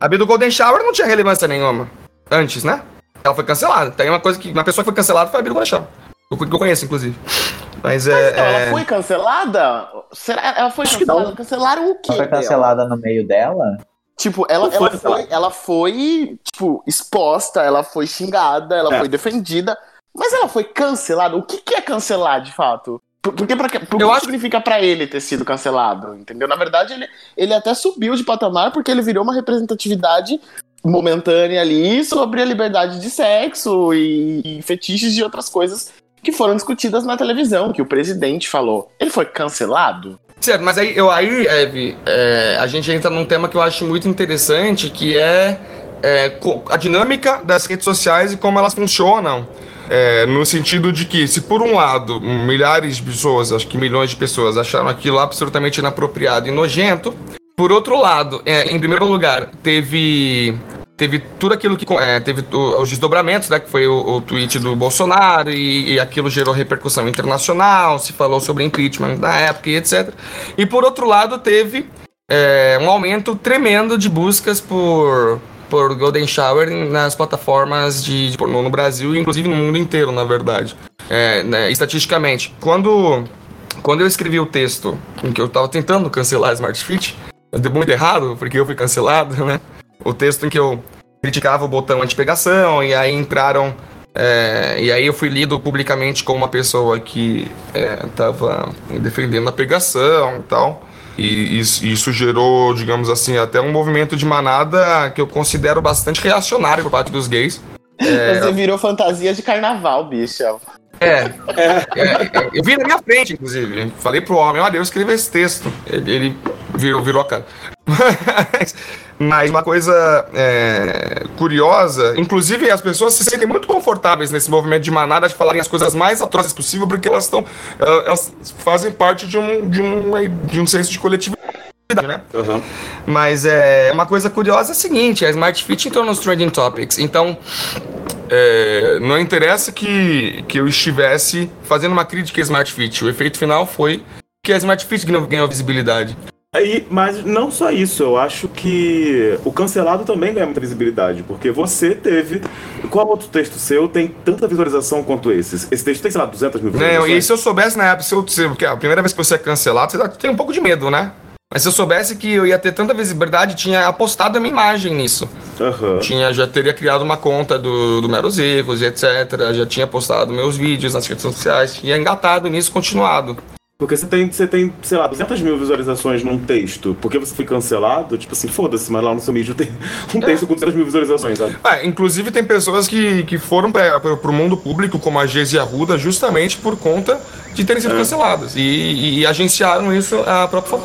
a do Golden Shower não tinha relevância nenhuma antes, né? Ela foi cancelada. Tem uma coisa que. Uma pessoa que foi cancelada foi a Bia do Golden Shower. Eu, eu conheço, inclusive. Mas, é, então, é... ela foi cancelada? Será ela foi cancelada? Cancelaram o quê? Ela foi cancelada no meio dela? Tipo, ela, ela, foi, ela foi, tipo, exposta, ela foi xingada, ela é. foi defendida, mas ela foi cancelada. O que, que é cancelar, de fato? Porque pra, por que acho... significa para ele ter sido cancelado, entendeu? Na verdade, ele, ele até subiu de patamar porque ele virou uma representatividade momentânea ali sobre a liberdade de sexo e, e fetiches de outras coisas que foram discutidas na televisão, que o presidente falou. Ele foi cancelado? Certo, mas aí, eu, aí Eve, é, a gente entra num tema que eu acho muito interessante, que é, é a dinâmica das redes sociais e como elas funcionam. É, no sentido de que, se por um lado, milhares de pessoas, acho que milhões de pessoas, acharam aquilo absolutamente inapropriado e nojento, por outro lado, é, em primeiro lugar, teve teve tudo aquilo que. É, teve os desdobramentos, né? Que foi o, o tweet do Bolsonaro e, e, aquilo gerou repercussão internacional, se falou sobre impeachment na época e etc. E por outro lado, teve é, um aumento tremendo de buscas por, por Golden Shower nas plataformas de, de no, no Brasil e inclusive no mundo inteiro, na verdade. É, né, estatisticamente, quando, quando eu escrevi o texto em que eu estava tentando cancelar a Smart Fit, deu muito errado, porque eu fui cancelado, né? O texto em que eu criticava o botão anti-pegação, e aí entraram. É, e aí eu fui lido publicamente como uma pessoa que estava é, defendendo a pegação e tal. E isso, isso, gerou, digamos assim, até um movimento de manada que eu considero bastante reacionário por parte dos gays. É, Você virou fantasia de carnaval, bicho. É, é, eu vi na minha frente, inclusive. Falei pro homem, olha, eu escrevi esse texto. Ele, ele virou, virou a cara. Mas, mas uma coisa é, curiosa, inclusive as pessoas se sentem muito confortáveis nesse movimento de manada de falarem as coisas mais atrozes possível, porque elas estão. Elas fazem parte de um, de um, de um senso de coletividade. Né? Uhum. Mas é uma coisa curiosa é a seguinte: a Smart Fit entrou nos Trending Topics. Então, é, não interessa que, que eu estivesse fazendo uma crítica a Smart Fit. O efeito final foi que que a Smart Fit ganhou visibilidade. Aí, mas não só isso, eu acho que o cancelado também ganha muita visibilidade, porque você teve. Qual outro texto seu tem tanta visualização quanto esse? Esse texto tem, sei lá, 200 mil visualizações? Não, e se eu soubesse na época, se eu, se, porque a primeira vez que você é cancelado, você tem um pouco de medo, né? Mas se eu soubesse que eu ia ter tanta visibilidade, tinha apostado a minha imagem nisso. Uhum. Tinha, já teria criado uma conta do, do Meros Erros e etc. Já tinha postado meus vídeos nas redes sociais, tinha engatado nisso, continuado. Porque você tem, você tem, sei lá, 200 mil visualizações num texto. Porque você foi cancelado, tipo assim, foda-se, mas lá no seu vídeo tem um texto com 200 mil visualizações, sabe? É, inclusive tem pessoas que, que foram para pro mundo público, como a Geise Arruda, justamente por conta de terem sido é. canceladas. E, e, e, agenciaram isso a própria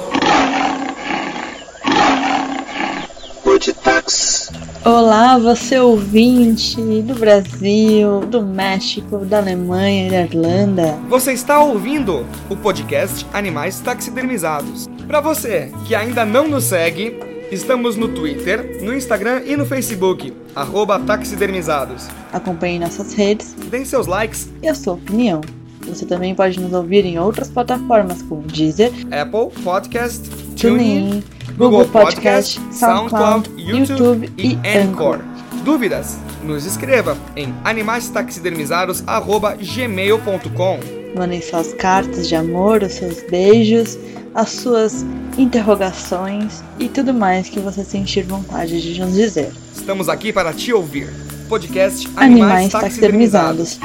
Olá, você ouvinte do Brasil, do México, da Alemanha e da Irlanda. Você está ouvindo o podcast Animais Taxidermizados. Para você que ainda não nos segue, estamos no Twitter, no Instagram e no Facebook, arroba taxidermizados. Acompanhe nossas redes, dê seus likes e a sua opinião. Você também pode nos ouvir em outras plataformas como Deezer, Apple Podcast, TuneIn, Google Podcast, SoundCloud, YouTube e Anchor. Dúvidas? Nos escreva em animaistaxidermizados@gmail.com. Mandem suas cartas de amor, os seus beijos, as suas interrogações e tudo mais que você sentir vontade de nos dizer. Estamos aqui para te ouvir. Podcast Animais, Animais Taxidermizados.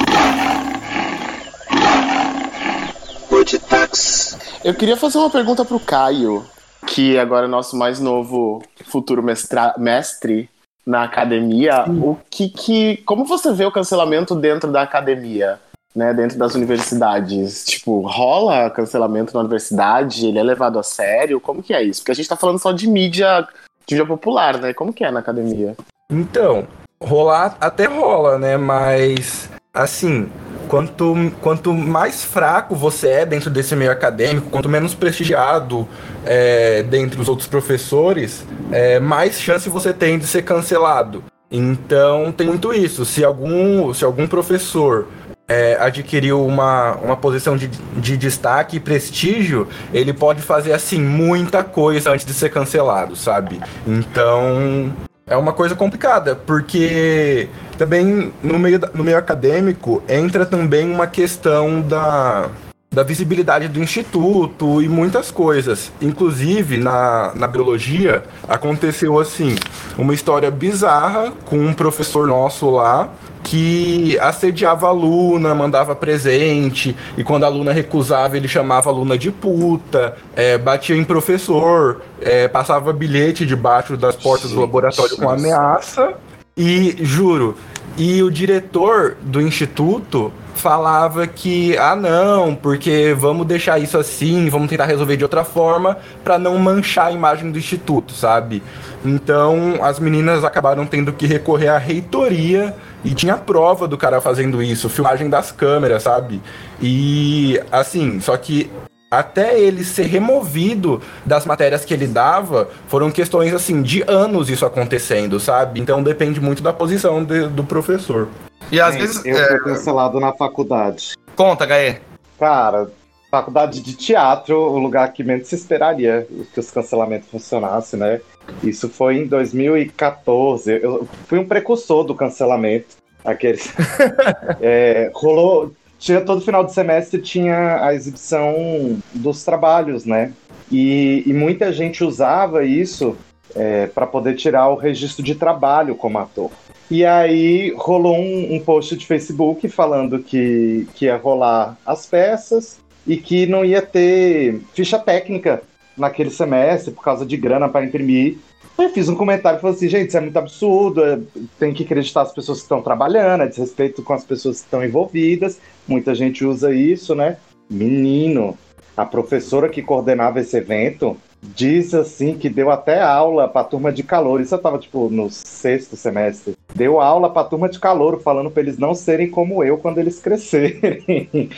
Eu queria fazer uma pergunta pro Caio que agora é nosso mais novo futuro mestra, mestre na academia, Sim. o que que como você vê o cancelamento dentro da academia, né, dentro das universidades? Tipo, rola cancelamento na universidade? Ele é levado a sério? Como que é isso? Porque a gente tá falando só de mídia, de mídia popular, né? Como que é na academia? Então, rolar até rola, né, mas assim, quanto, quanto mais fraco você é dentro desse meio acadêmico, quanto menos prestigiado é, dentre os outros professores, é, mais chance você tem de ser cancelado. Então tem muito isso. Se algum, se algum professor é, adquiriu uma, uma posição de, de destaque e prestígio, ele pode fazer assim muita coisa antes de ser cancelado, sabe? Então é uma coisa complicada, porque também no meio, no meio acadêmico entra também uma questão da, da visibilidade do instituto e muitas coisas. Inclusive, na, na biologia, aconteceu assim, uma história bizarra com um professor nosso lá que assediava a aluna, mandava presente, e quando a aluna recusava, ele chamava a aluna de puta, é, batia em professor, é, passava bilhete debaixo das portas do laboratório com ameaça. E juro, e o diretor do instituto falava que ah não, porque vamos deixar isso assim, vamos tentar resolver de outra forma para não manchar a imagem do instituto, sabe? Então as meninas acabaram tendo que recorrer à reitoria e tinha prova do cara fazendo isso, filmagem das câmeras, sabe? E assim, só que até ele ser removido das matérias que ele dava, foram questões assim de anos isso acontecendo, sabe? Então depende muito da posição de, do professor. E às Gente, vezes. Eu fui é... cancelado na faculdade. Conta, Gaê. Cara, faculdade de teatro, o lugar que menos se esperaria que os cancelamentos funcionassem, né? Isso foi em 2014. Eu fui um precursor do cancelamento. Aqueles. é, rolou. Tinha todo final de semestre tinha a exibição dos trabalhos, né? E, e muita gente usava isso é, para poder tirar o registro de trabalho como ator. E aí rolou um, um, post de Facebook falando que, que ia rolar as peças e que não ia ter ficha técnica naquele semestre por causa de grana para imprimir. Eu fiz um comentário e falei assim, gente, isso é muito absurdo, é, tem que acreditar as pessoas que estão trabalhando, é desrespeito com as pessoas que estão envolvidas. Muita gente usa isso, né? Menino, a professora que coordenava esse evento diz assim que deu até aula para turma de calor. Isso eu tava tipo no sexto semestre. Deu aula para turma de calor, falando para eles não serem como eu quando eles crescerem.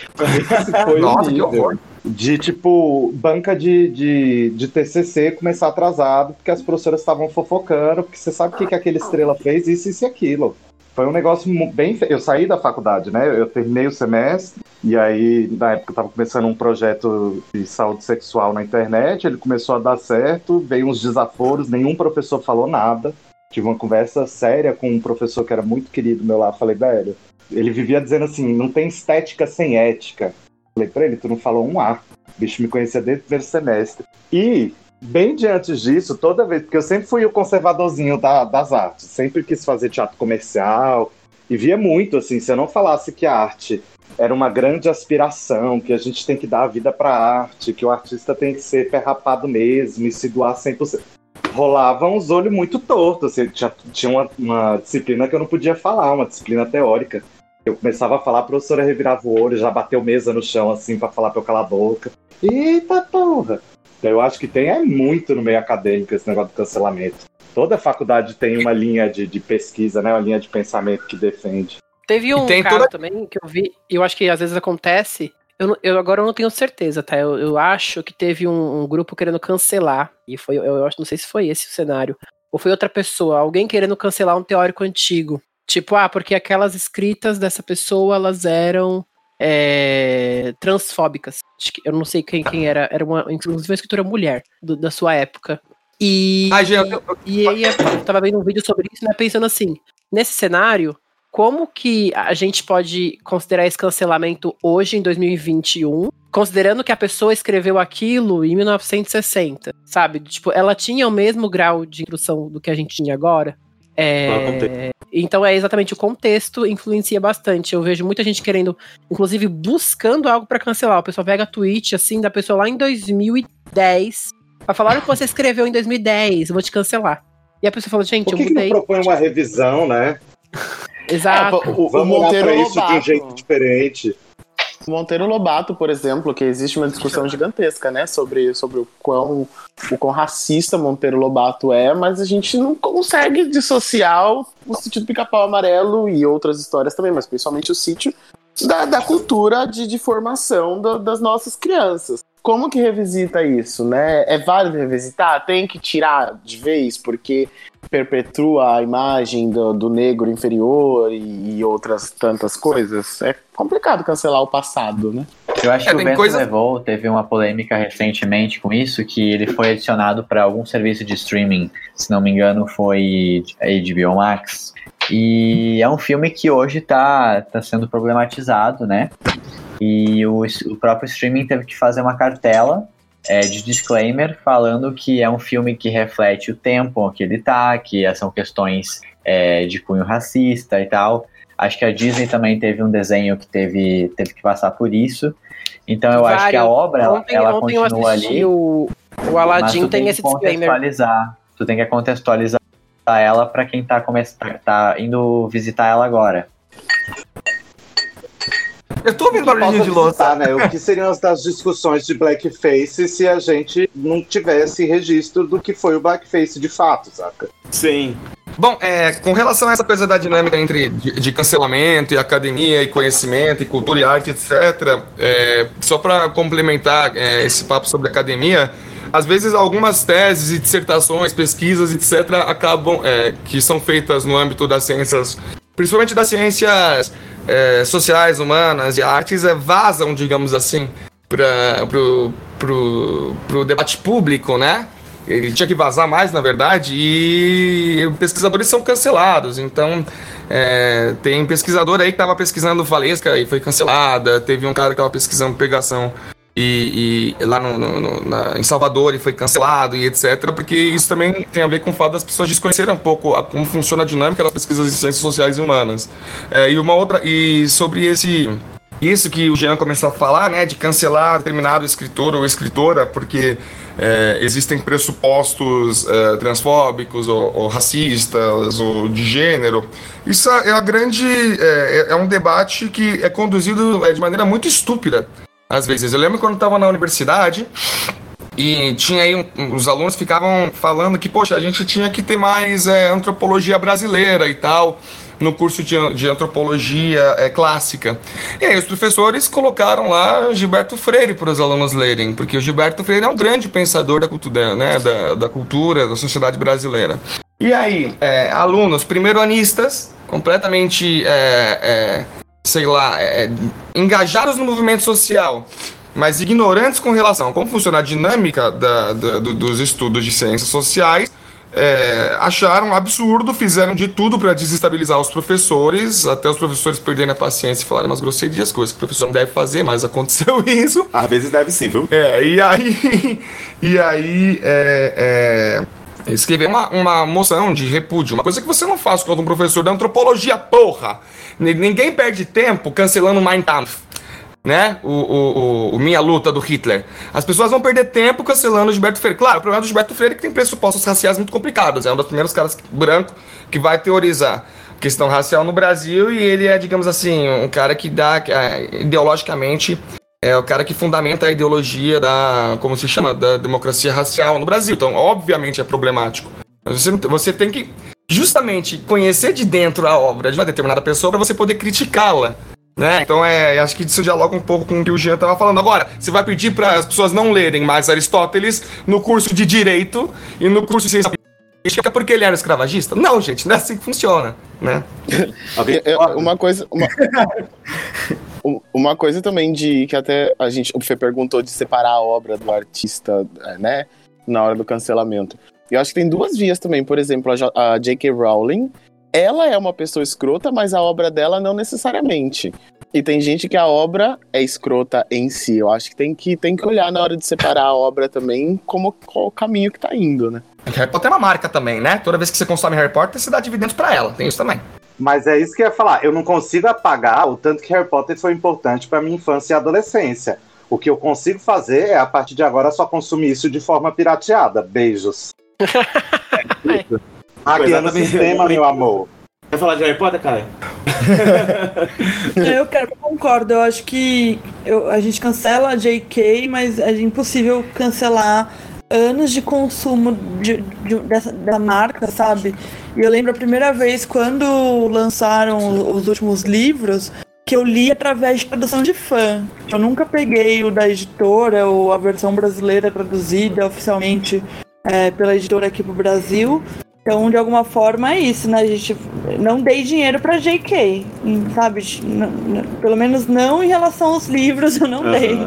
Esse foi Nossa, o nível. que horror. De tipo, banca de, de, de TCC começar atrasado, porque as professoras estavam fofocando, porque você sabe o que, que aquela estrela fez, isso, isso e aquilo. foi um negócio bem. Eu saí da faculdade, né? Eu terminei o semestre, e aí, na época, eu tava começando um projeto de saúde sexual na internet. Ele começou a dar certo, veio uns desaforos, nenhum professor falou nada. Tive uma conversa séria com um professor que era muito querido meu lá. Falei, velho, ele vivia dizendo assim: não tem estética sem ética. Falei pra ele, tu não falou um A. O bicho me conhecia desde o primeiro semestre. E bem diante disso, toda vez, porque eu sempre fui o conservadorzinho da, das artes, sempre quis fazer teatro comercial, e via muito, assim, se eu não falasse que a arte era uma grande aspiração, que a gente tem que dar a vida pra arte, que o artista tem que ser ferrapado mesmo e se doar 100%. Rolava uns olhos muito tortos, assim, tinha, tinha uma, uma disciplina que eu não podia falar, uma disciplina teórica. Eu começava a falar, a professora revirava o olho, já bateu mesa no chão, assim, para falar pra eu calar a boca. Eita porra! Eu acho que tem é muito no meio acadêmico esse negócio do cancelamento. Toda faculdade tem uma linha de, de pesquisa, né? Uma linha de pensamento que defende. Teve um cara toda... também que eu vi, eu acho que às vezes acontece. Eu, eu agora eu não tenho certeza, tá? Eu, eu acho que teve um, um, grupo querendo cancelar. E foi, eu, eu acho, não sei se foi esse o cenário. Ou foi outra pessoa, alguém querendo cancelar um teórico antigo. Tipo, ah, porque aquelas escritas dessa pessoa, elas eram é, transfóbicas. Eu não sei quem, quem era, era uma, inclusive uma escritora mulher do, da sua época. E, Ai, e, e aí eu tava vendo um vídeo sobre isso, né, pensando assim, nesse cenário, como que a gente pode considerar esse cancelamento hoje, em 2021, considerando que a pessoa escreveu aquilo em 1960, sabe? Tipo, ela tinha o mesmo grau de instrução do que a gente tinha agora? É, então é exatamente o contexto influencia bastante. Eu vejo muita gente querendo, inclusive buscando algo para cancelar. O pessoal pega tweet assim da pessoa lá em 2010 para falar o que você escreveu em 2010, eu vou te cancelar. E a pessoa fala, gente, Por que eu mudei. Que não propõe uma revisão, né? Exato. É, o, o Monteiro isso de um jeito diferente. Monteiro Lobato, por exemplo, que existe uma discussão gigantesca, né, sobre, sobre o quão, o quão racista Monteiro Lobato é, mas a gente não consegue dissociar o, o sítio do pica-pau amarelo e outras histórias também, mas principalmente o sítio da, da cultura de, de formação do, das nossas crianças. Como que revisita isso, né? É válido revisitar? Tem que tirar de vez, porque perpetua a imagem do, do negro inferior e, e, outras tantas coisas. É complicado cancelar o passado, né? Eu acho é, que o Vento coisa... Levou teve uma polêmica recentemente com isso, que ele foi adicionado para algum serviço de streaming, se não me engano foi HBO Max. E é um filme que hoje está tá sendo problematizado, né? E o, o próprio streaming teve que fazer uma cartela é, de disclaimer falando que é um filme que reflete o tempo que ele tá, que são questões é, de cunho racista e tal. Acho que a Disney também teve um desenho que teve, teve que passar por isso. Então eu Vário, acho que a obra ontem, ela, ela continua ali. O, o Aladdin tem, esse contextualizar. Tu tem que contextualizar ela para quem tá, tá indo visitar ela agora. Eu tô ouvindo barulhinho de louça. Né? O que seriam as das discussões de blackface se a gente não tivesse registro do que foi o blackface de fato, saca? Sim. Bom, é, com relação a essa coisa da dinâmica entre de, de cancelamento e academia e conhecimento e cultura e arte, etc., é, só para complementar é, esse papo sobre academia, às vezes algumas teses e dissertações, pesquisas, etc., acabam, é, que são feitas no âmbito das ciências, principalmente das ciências é, sociais, humanas e artes é, vazam, digamos assim, para pro debate público, né? Ele tinha que vazar mais, na verdade, e pesquisadores são cancelados. Então, é, tem pesquisador aí que estava pesquisando Valesca e foi cancelada. Teve um cara que estava pesquisando pegação e, e lá no, no, na, em Salvador e foi cancelado e etc. Porque isso também tem a ver com o fato das pessoas desconhecerem um pouco a, como funciona a dinâmica das pesquisas em ciências sociais e humanas. É, e uma outra e sobre esse isso que o Jean começou a falar, né, de cancelar determinado escritor ou escritora, porque é, existem pressupostos é, transfóbicos ou, ou, racistas ou de gênero. Isso é a grande é, é um debate que é conduzido é, de maneira muito estúpida às vezes. Eu lembro quando estava na universidade e tinha aí um, os alunos ficavam falando que, poxa, a gente tinha que ter mais é, antropologia brasileira e tal no curso de, de antropologia é, clássica. E aí os professores colocaram lá Gilberto Freire para os alunos lerem, porque o Gilberto Freire é um grande pensador da cultura, né, da, da cultura, da sociedade brasileira. E aí, é, alunos primeiro-anistas completamente, é, é, sei lá, é, engajados no movimento social, mas ignorantes com relação a como funciona a dinâmica da, da, do, dos estudos de ciências sociais, é, acharam absurdo, fizeram de tudo para desestabilizar os professores, até os professores perderem a paciência e falarem umas grosserias, coisas que o professor não deve fazer, mas aconteceu isso. Às vezes deve sim, viu? É, e aí. E aí. É, é, escrever uma, uma moção de repúdio, uma coisa que você não faz com um professor da antropologia, porra! Ninguém perde tempo cancelando Mein Kampf né? O, o, o, Minha Luta do Hitler. As pessoas vão perder tempo cancelando o Gilberto Freire. Claro, o problema do Gilberto Freire é que tem pressupostos raciais muito complicados. É um dos primeiros caras branco que vai teorizar questão racial no Brasil e ele é, digamos assim, um cara que dá é, ideologicamente é o cara que fundamenta a ideologia da, como se chama, da democracia racial no Brasil. Então, obviamente é problemático. Você, você tem que justamente conhecer de dentro a obra de uma determinada pessoa para você poder criticá-la. Né? Então é, acho que isso dialoga um pouco com o que o Jean estava falando. Agora, você vai pedir para as pessoas não lerem mais Aristóteles no curso de Direito e no curso de Ciência Política porque ele era escravagista? Não, gente, não é assim que funciona, né? é, uma coisa... Uma... Uma coisa também de que até a gente, o Fê perguntou de separar a obra do artista, né, na hora do cancelamento. Eu acho que tem duas vias também, por exemplo, a J.K. Rowling, ela é uma pessoa escrota, mas a obra dela não necessariamente. E tem gente que a obra é escrota em si. Eu acho que tem que, tem que olhar na hora de separar a obra também como qual o caminho que tá indo, né? Harry Potter é uma marca também, né? Toda vez que você consome Harry Potter, você dá dividendos para ela. Tem isso também. Mas é isso que eu ia falar. Eu não consigo apagar o tanto que Harry Potter foi importante para minha infância e adolescência. O que eu consigo fazer é, a partir de agora, só consumir isso de forma pirateada. Beijos. é, Hackeando o sistema, meu amor. Quer falar de Harry Potter, cara? eu quero, eu concordo. Eu acho que eu, a gente cancela a JK, mas é impossível cancelar anos de consumo de, de, dessa, da marca, sabe? E eu lembro a primeira vez quando lançaram os últimos livros que eu li através de tradução de fã. Eu nunca peguei o da editora ou a versão brasileira traduzida oficialmente é, pela editora aqui pro Brasil. Então, de alguma forma, é isso, né? A gente não dei dinheiro pra JK, sabe? pelo menos não em relação aos livros, eu não uhum. dei.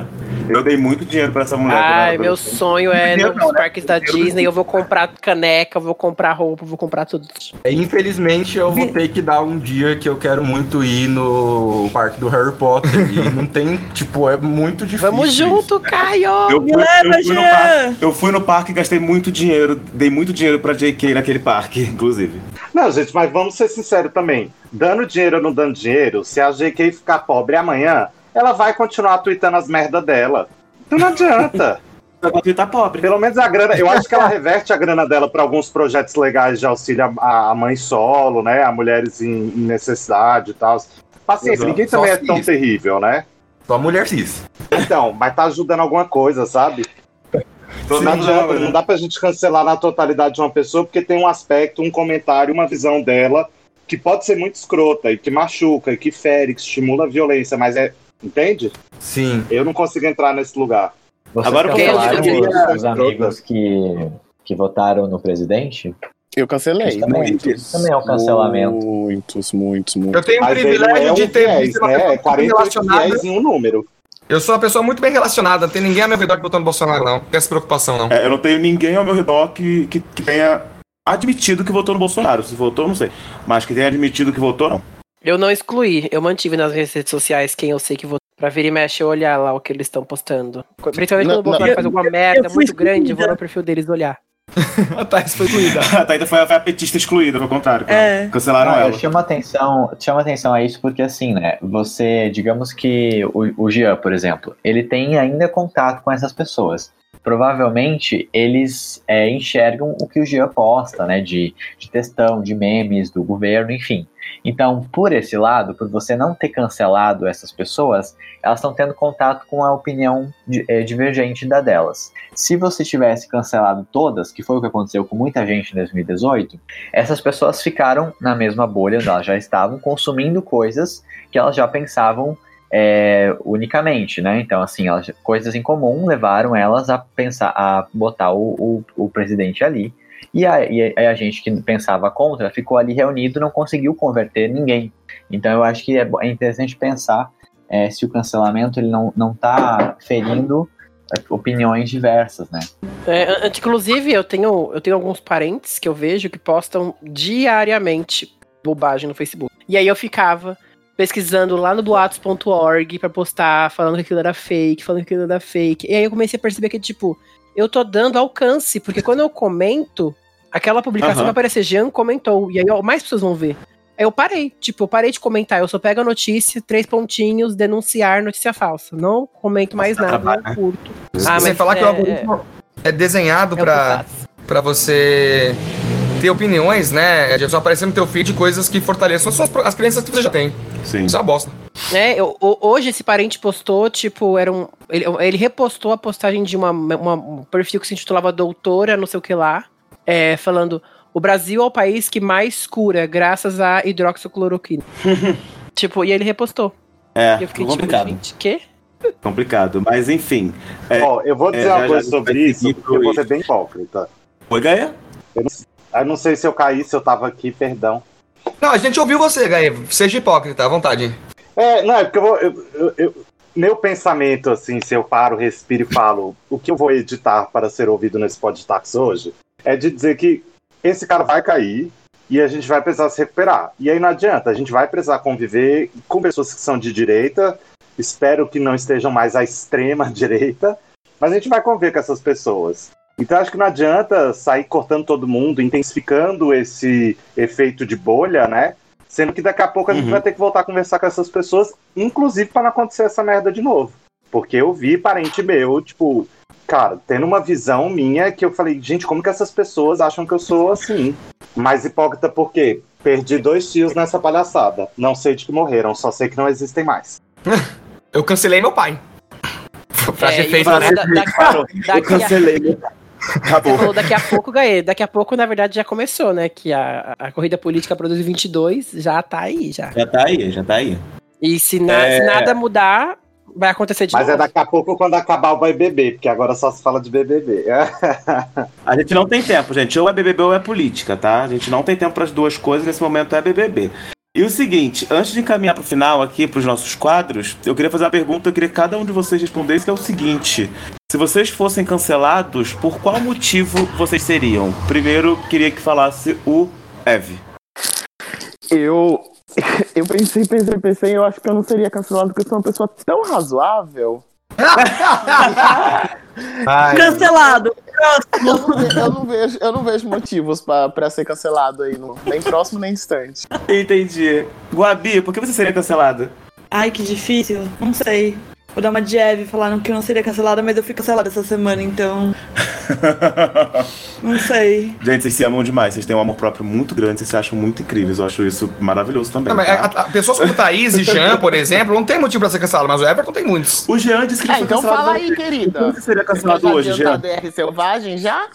Eu dei muito dinheiro pra essa mulher. Ai, meu sonho é nos né? parques da Disney. Eu vou comprar caneca, vou comprar roupa, vou comprar tudo. É, infelizmente, eu vou ter que dar um dia que eu quero muito ir no parque do Harry Potter. e não tem, tipo, é muito difícil. Vamos junto, Caio! Eu fui, leva, eu, fui parque, eu fui no parque e gastei muito dinheiro. Dei muito dinheiro pra JK naquele parque, inclusive. Não, gente, mas vamos ser sinceros também. Dando dinheiro ou não dando dinheiro, se a JK ficar pobre amanhã, ela vai continuar tweetando as merdas dela. Então não adianta. tá pobre. Pelo menos a grana, eu acho que ela reverte a grana dela para alguns projetos legais de auxílio a, a mãe solo, né? A mulheres em, em necessidade e tal. Paciência, Exato. ninguém também Só é tão terrível, né? Só mulher cis. Então, mas tá ajudando alguma coisa, sabe? Sim, não adianta, não, não dá pra gente cancelar na totalidade de uma pessoa, porque tem um aspecto, um comentário, uma visão dela que pode ser muito escrota e que machuca, e que fere, que estimula a violência, mas é Entende? Sim. Eu não consigo entrar nesse lugar. Vocês Agora cancelaram os amigos que, que votaram no presidente? Eu cancelei. Também, muitos, também é um cancelamento. Muitos, muitos, muitos. Eu tenho o privilégio é de ter viés, né? É 40 fiéis em um número. Eu sou uma pessoa muito bem relacionada, não tem ninguém ao meu redor que votou no Bolsonaro, não. Não tem essa preocupação, não. É, eu não tenho ninguém ao meu redor que, que, que tenha admitido que votou no Bolsonaro. Se votou, não sei. Mas que tenha admitido que votou, não. Eu não excluí, eu mantive nas redes sociais quem eu sei que vou. Pra vir e mexe e olhar lá o que eles estão postando. Principalmente quando o Bolsonaro faz alguma merda muito grande, eu vou no perfil deles olhar. a Thaís foi excluída. a Thaís foi, foi a petista excluída, ao contrário. É. Cancelaram ah, ela. Chama atenção, chama atenção a isso porque, assim, né? Você, digamos que o, o Jean, por exemplo, ele tem ainda contato com essas pessoas provavelmente eles é, enxergam o que o Jean posta, né, de, de textão, de memes do governo, enfim. Então, por esse lado, por você não ter cancelado essas pessoas, elas estão tendo contato com a opinião é, divergente da delas. Se você tivesse cancelado todas, que foi o que aconteceu com muita gente em 2018, essas pessoas ficaram na mesma bolha elas já estavam consumindo coisas que elas já pensavam é, unicamente, né? Então, assim, elas, coisas em comum levaram elas a pensar, a botar o, o, o presidente ali E a, a, gente que pensava contra ficou ali reunido não conseguiu converter ninguém. Então eu acho que é, é interessante pensar é, se o cancelamento ele não, não tá ferindo opiniões diversas, né? É, inclusive, eu tenho, eu tenho alguns parentes que eu vejo que postam diariamente bobagem no Facebook. E aí eu ficava pesquisando lá no boatos.org para postar, falando que aquilo era fake, falando que aquilo era fake. E aí eu comecei a perceber que, tipo, eu tô dando alcance, porque quando eu comento, aquela publicação Aham. vai aparecer, Jean comentou, e aí ó, mais pessoas vão ver. Aí eu parei, tipo, eu parei de comentar, eu só pego a notícia, três pontinhos, denunciar notícia falsa. Não comento mais nada, trabalho, não curto. Sem falar que o é- algoritmo é desenhado é o que eu pra, pra você ter opiniões, né? De só aparecer no teu feed coisas que fortaleçam as, suas, as crenças que você já tem. Sim. Isso é uma bosta. É, eu- ho- hoje esse parente postou, tipo, era um. Ele, ele repostou a postagem de uma, uma- um perfil que se intitulava Doutora, não sei o que lá, é, falando: o Brasil é o país que mais cura graças à hidroxicloroquina. tipo, e ele repostou. É, E eu fiquei complicado. tipo, gente, quê? Complicado. Mas enfim. É, Ó, eu vou dizer é, uma já- coisa já sobre isso, porque eu vou ser bem hipócrita. Oi, Gaia? Eu não sei se eu caí, se eu tava aqui, perdão. Não, a gente ouviu você, Gaia. Seja hipócrita, à vontade. É, não, é porque eu vou. eu- eu- eu- meu pensamento, assim, se eu paro, respiro e falo o que eu vou editar para ser ouvido nesse podcast hoje, é de dizer que esse cara vai cair e a gente vai precisar se recuperar. E aí não adianta, a gente vai precisar conviver com pessoas que são de direita, espero que não estejam mais à extrema direita, mas a gente vai conviver com essas pessoas. Então acho que não adianta sair cortando todo mundo, intensificando esse efeito de bolha, né? Sendo que daqui a pouco a gente Uhum. vai ter que voltar a conversar com essas pessoas, inclusive para não acontecer essa merda de novo. Porque eu vi parente meu, tipo, cara, tendo uma visão minha que eu falei, gente, como que essas pessoas acham que eu sou assim? Mais hipócrita por quê? Perdi dois tios nessa palhaçada. Não sei de que morreram, só sei que não existem mais. Eu cancelei meu pai. Frase É, efeito, né? da- daqui, Parou. daqui Eu a- cancelei. Acabou. falou daqui a pouco, Gaê. Daqui a pouco, na verdade, já começou, né? Que a, a corrida política para 2022 já tá aí, já. Já tá aí, já tá aí. E se, na- É. se nada mudar, vai acontecer de Mas é novo. daqui a pouco quando acabar o BBB, porque agora só se fala de BBB. A gente não tem tempo, gente. Ou é BBB ou é política, tá? A gente não tem tempo para as duas coisas. Nesse momento é BBB. E o seguinte, antes de encaminhar pro final aqui, pros nossos quadros, eu queria fazer uma pergunta, eu queria que cada um de vocês respondesse, que é o seguinte. Se vocês fossem cancelados, por qual motivo vocês seriam? Primeiro, queria que falasse o Eve. Eu. Eu pensei, pensei, pensei, eu acho que eu não seria cancelado porque eu sou uma pessoa tão razoável. Cancelado. Eu não, ve- eu não vejo, eu não vejo motivos pra, pra ser cancelado aí, no, nem próximo nem distante. Entendi. Guabi, por que você seria cancelada? Ai, que difícil. Não sei. Vou dar uma de Eve, falaram que eu não seria cancelada, mas eu fui cancelada essa semana, então. Não sei. Gente, vocês se amam demais, vocês têm um amor próprio muito grande, vocês se acham muito incríveis. Eu acho isso maravilhoso também. Não, mas tá? a, a- pessoas como Thaís e Jean, por exemplo, não tem motivo pra ser cancelado, mas o Everton tem muitos. O Jean disse que ele É, foi então cancelado. fala aí, querida. Que você seria Você cancelado já hoje, Jean? DR selvagem já?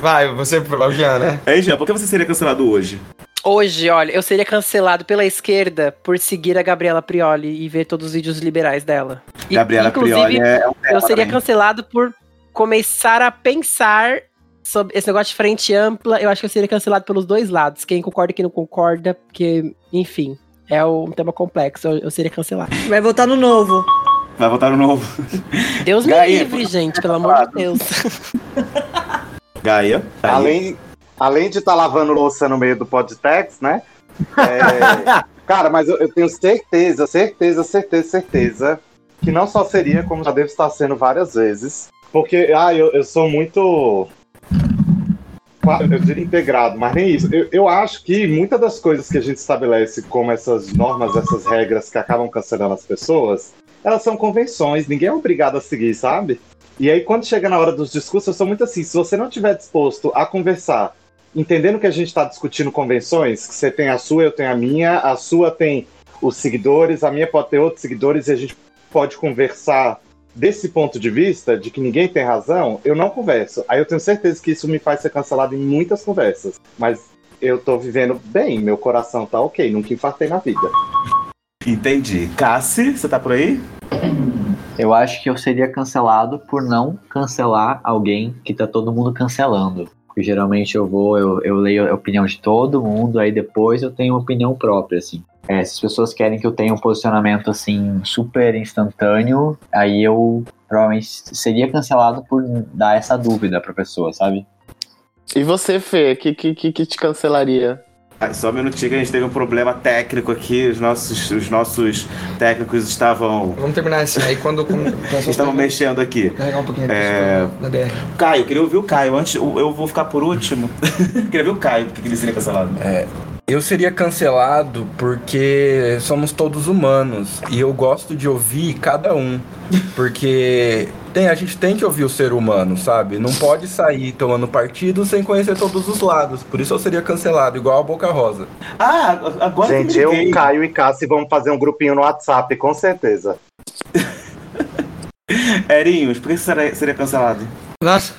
Vai, você, o Jean, né? Ei, Jean, por que você seria cancelado hoje? Hoje, olha, eu seria cancelado pela esquerda por seguir a Gabriela Prioli e ver todos os vídeos liberais dela. E, Gabriela Prioli é, um eu seria também. cancelado por começar a pensar sobre esse negócio de frente ampla. Eu acho que eu seria cancelado pelos dois lados. Quem concorda e quem não concorda, porque, enfim, é um tema complexo. Eu, eu seria cancelado. Vai votar no novo. Vai votar no novo. Deus me Gaia, livre, gente, pelo amor de Deus. Gaia. tá. Além, além de estar lavando louça no meio do podtex, né? É, cara, mas eu, eu tenho certeza, certeza, certeza, certeza que não só seria, como já deve estar sendo várias vezes. Porque, ah, eu, eu sou muito. Eu diria integrado, mas nem isso. Eu, eu acho que muitas das coisas que a gente estabelece como essas normas, essas regras que acabam cancelando as pessoas, elas são convenções, ninguém é obrigado a seguir, sabe? E aí, quando chega na hora dos discursos, eu sou muito assim: se você não estiver disposto a conversar, entendendo que a gente está discutindo convenções, que você tem a sua, eu tenho a minha, a sua tem os seguidores, a minha pode ter outros seguidores e a gente pode conversar desse ponto de vista, de que ninguém tem razão, eu não converso. Aí eu tenho certeza que isso me faz ser cancelado em muitas conversas. Mas eu tô vivendo bem, meu coração tá ok, nunca infartei na vida. Entendi. Cassi, você tá por aí? Eu acho que eu seria cancelado por não cancelar alguém que tá todo mundo cancelando. Tópico. Geralmente eu vou, eu, eu leio a opinião de todo mundo, aí depois eu tenho uma opinião própria, assim. É, se as pessoas querem que eu tenha um posicionamento, assim, super instantâneo, aí eu provavelmente seria cancelado por dar essa dúvida pra pessoa, sabe? E você, Fê, que, que, que, que te cancelaria? Só um minutinho que a gente teve um problema técnico aqui. Os nossos, os nossos técnicos estavam, Vamos terminar esse aí quando. quando estavam mexendo aqui. Carregar um pouquinho É. da DR. Caio, eu queria ouvir o Caio. Antes, eu vou ficar por último. queria ver o Caio, porque ele seria cancelado. Eu seria cancelado porque somos todos humanos e eu gosto de ouvir cada um. Porque tem, a gente tem que ouvir o ser humano, sabe? Não pode sair tomando partido sem conhecer todos os lados. Por isso eu seria cancelado, igual a Boca Rosa. Ah, agora Gente, que eu eu. Caio e Cassi vamos fazer um grupinho no WhatsApp, com certeza. Erinhos, por que você seria, seria cancelado? Nossa.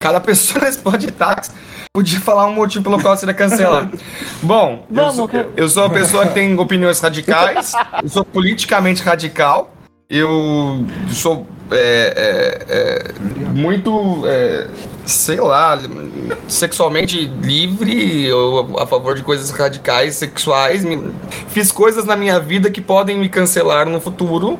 Cada pessoa nesse podcast podia falar um motivo pelo qual seria cancelado. Bom, eu Vamos, sou, cara. eu sou uma pessoa que tem opiniões radicais, eu sou politicamente radical, eu sou é, é, é, muito, é, sei lá, sexualmente livre, eu, a favor de coisas radicais, sexuais. fiz coisas na minha vida que podem me cancelar no futuro,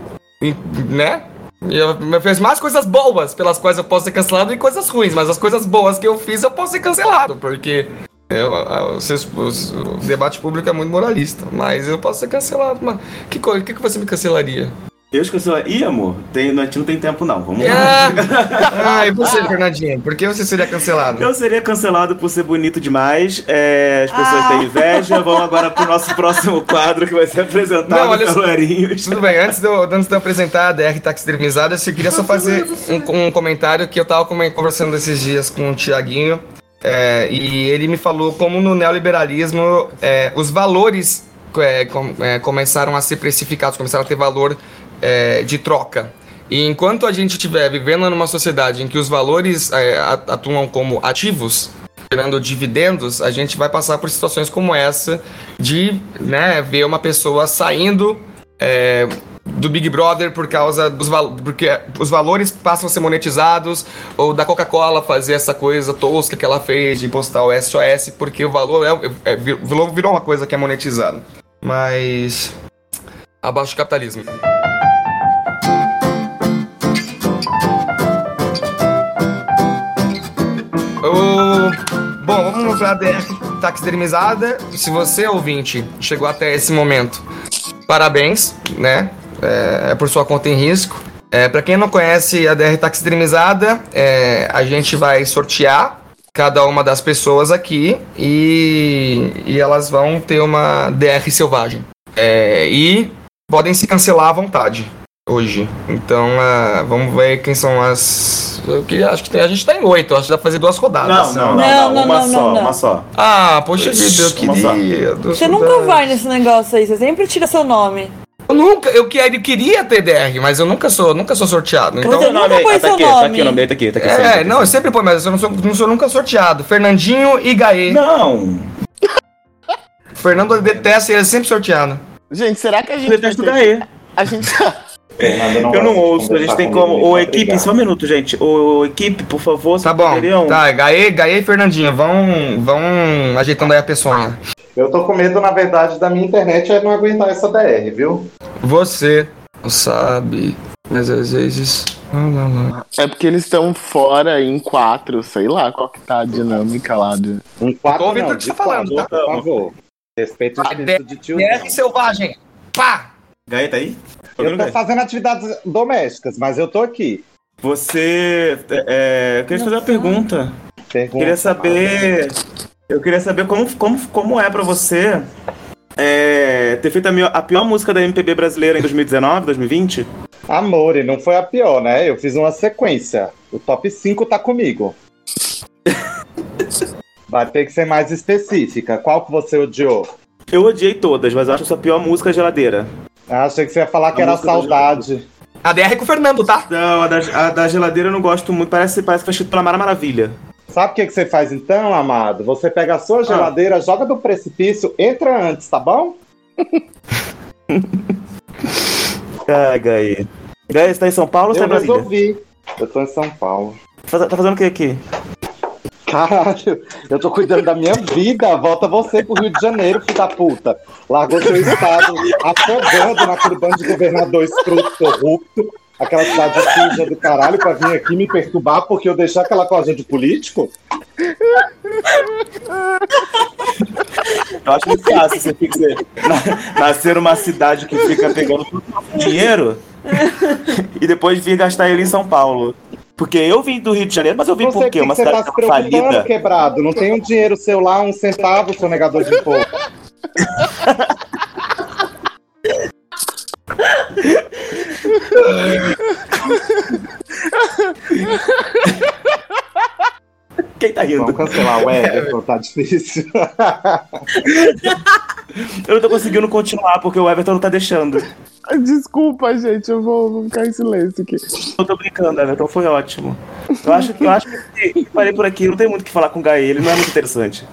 né? Eu eu fiz mais coisas boas pelas quais eu posso ser cancelado e coisas ruins, mas as coisas boas que eu fiz eu posso ser cancelado, porque eu- ses- os- o debate público é muito moralista, mas eu posso ser cancelado. Mas que, que, que você me cancelaria? Eu cancelaria. Ih, amor, tem, a gente não tem tempo não. Vamos lá. Ah, e você, Fernandinho? Por que você seria cancelado? Eu seria cancelado por ser bonito demais. é, as pessoas Ah. têm inveja. Vamos agora pro nosso próximo quadro que vai ser apresentado Não, olha pelo só. Erinhos. Tudo bem, antes de, eu, antes de eu apresentar a DR taxidermizada, eu só queria só fazer um, um comentário que eu tava conversando esses dias com o Tiaguinho, é, e ele me falou como no neoliberalismo é, os valores é, com- é, começaram a ser precificados, começaram a ter valor é, de troca. E enquanto a gente estiver vivendo numa sociedade em que os valores é, atuam como ativos, gerando dividendos, a gente vai passar por situações como essa de né, ver uma pessoa saindo é, do Big Brother por causa dos val porque os valores passam a ser monetizados ou da Coca-Cola fazer essa coisa tosca que ela fez de postar o SOS porque o valor é, é- virou, virou uma coisa que é monetizada. Mas abaixo o capitalismo. Pra DR taxidermizada. Se você, ouvinte, chegou até esse momento, parabéns, né? É, é por sua conta em risco. É, para quem não conhece a DR taxidermizada, é, a gente vai sortear cada uma das pessoas aqui e, e elas vão ter uma DR selvagem. É, e podem se cancelar à vontade hoje. Então, ah, vamos ver quem são as. Eu queria, acho que tem- a gente tá em oito, acho que dá pra fazer duas rodadas. Não, não, não, Não, não, não, uma não, só, uma só. Ah, poxa vida, eu queria. Você nunca rodadas. vai nesse negócio aí, você sempre tira seu nome. Eu nunca, eu que- eu queria ter DR, mas eu nunca sou, nunca sou sorteado. Então, Você nunca põe tá seu aqui, tá nome. aqui o nome dele, tá aqui, tá aqui. é, sempre, não, eu sempre põe, mas eu não sou, não sou nunca sorteado. Fernandinho e Gaê. Não, Fernando detesta ele é sempre sorteado. Gente, será que a eu gente. detesto o Gaê. A gente. Eu não ouço, a gente tem como. Ô, equipe, só um minuto, gente. Ô, equipe, por favor, Tá bom. poderiam- Tá, Gaê, Gaê e Fernandinho, vão, vão ajeitando aí a peçonha. Eu tô com medo, na verdade, da minha internet é não aguentar essa DR, viu? Você não sabe, mas às vezes. É porque eles estão fora em quatro, sei lá qual que tá a dinâmica lá do. Um quatro Tô ouvindo não, o que você de tá falando, quatro, tá? por favor. Respeito o espírito de tio. DR selvagem. Pá! Gaê, tá aí? Eu tô fazendo atividades domésticas, mas eu tô aqui. Você. É, eu queria te fazer uma pergunta. Pergunta. Queria saber. Eu queria saber como, como, como é pra você é, ter feito a, mio- a pior música da MPB brasileira em 2019, 2020? Amor, e não foi a pior, né? Eu fiz uma sequência. O top 5 tá comigo. Vai ter que ser mais específica. Qual que você odiou? Eu odiei todas, mas eu acho a sua pior música geladeira. Ah, achei que você ia falar que A era saudade. A DR é com o Fernando, tá? Não, a da, a da geladeira eu não gosto muito. Parece, parece que foi escrito pela Mara Maravilha. Sabe o que, que você faz então, amado? Você pega a sua geladeira, joga do precipício, entra antes, tá bom? Ai, Gaê. Gaê, você tá em São Paulo ou você tá Eu em Brasília? resolvi. Eu tô em São Paulo. Faz- Tá fazendo o que aqui? Caralho, eu tô cuidando da minha vida. Volta você pro Rio de Janeiro, filho da puta. Largou seu estado afogando naquele bando de governador escroto, corrupto. Aquela cidade suja do caralho pra vir aqui me perturbar porque eu deixar aquela coisa de político? Eu acho muito fácil você fica, na- nascer numa cidade que fica pegando todo o dinheiro e depois vir gastar ele em São Paulo. Porque eu vim do Rio de Janeiro, mas eu vim por quê? Uma você cidade tá falida. quebrado? Não tem um dinheiro seu lá, um centavo, seu negador de imposto. Quem tá rindo? Vamos cancelar o Everton, tá difícil. Eu não tô conseguindo continuar porque o Everton não tá deixando. Desculpa, gente, eu vou, vou ficar em silêncio aqui. Eu tô brincando, Everton, foi ótimo. Eu acho que eu acho que parei por aqui, não tem muito o que falar com o Gaê, ele não é muito interessante.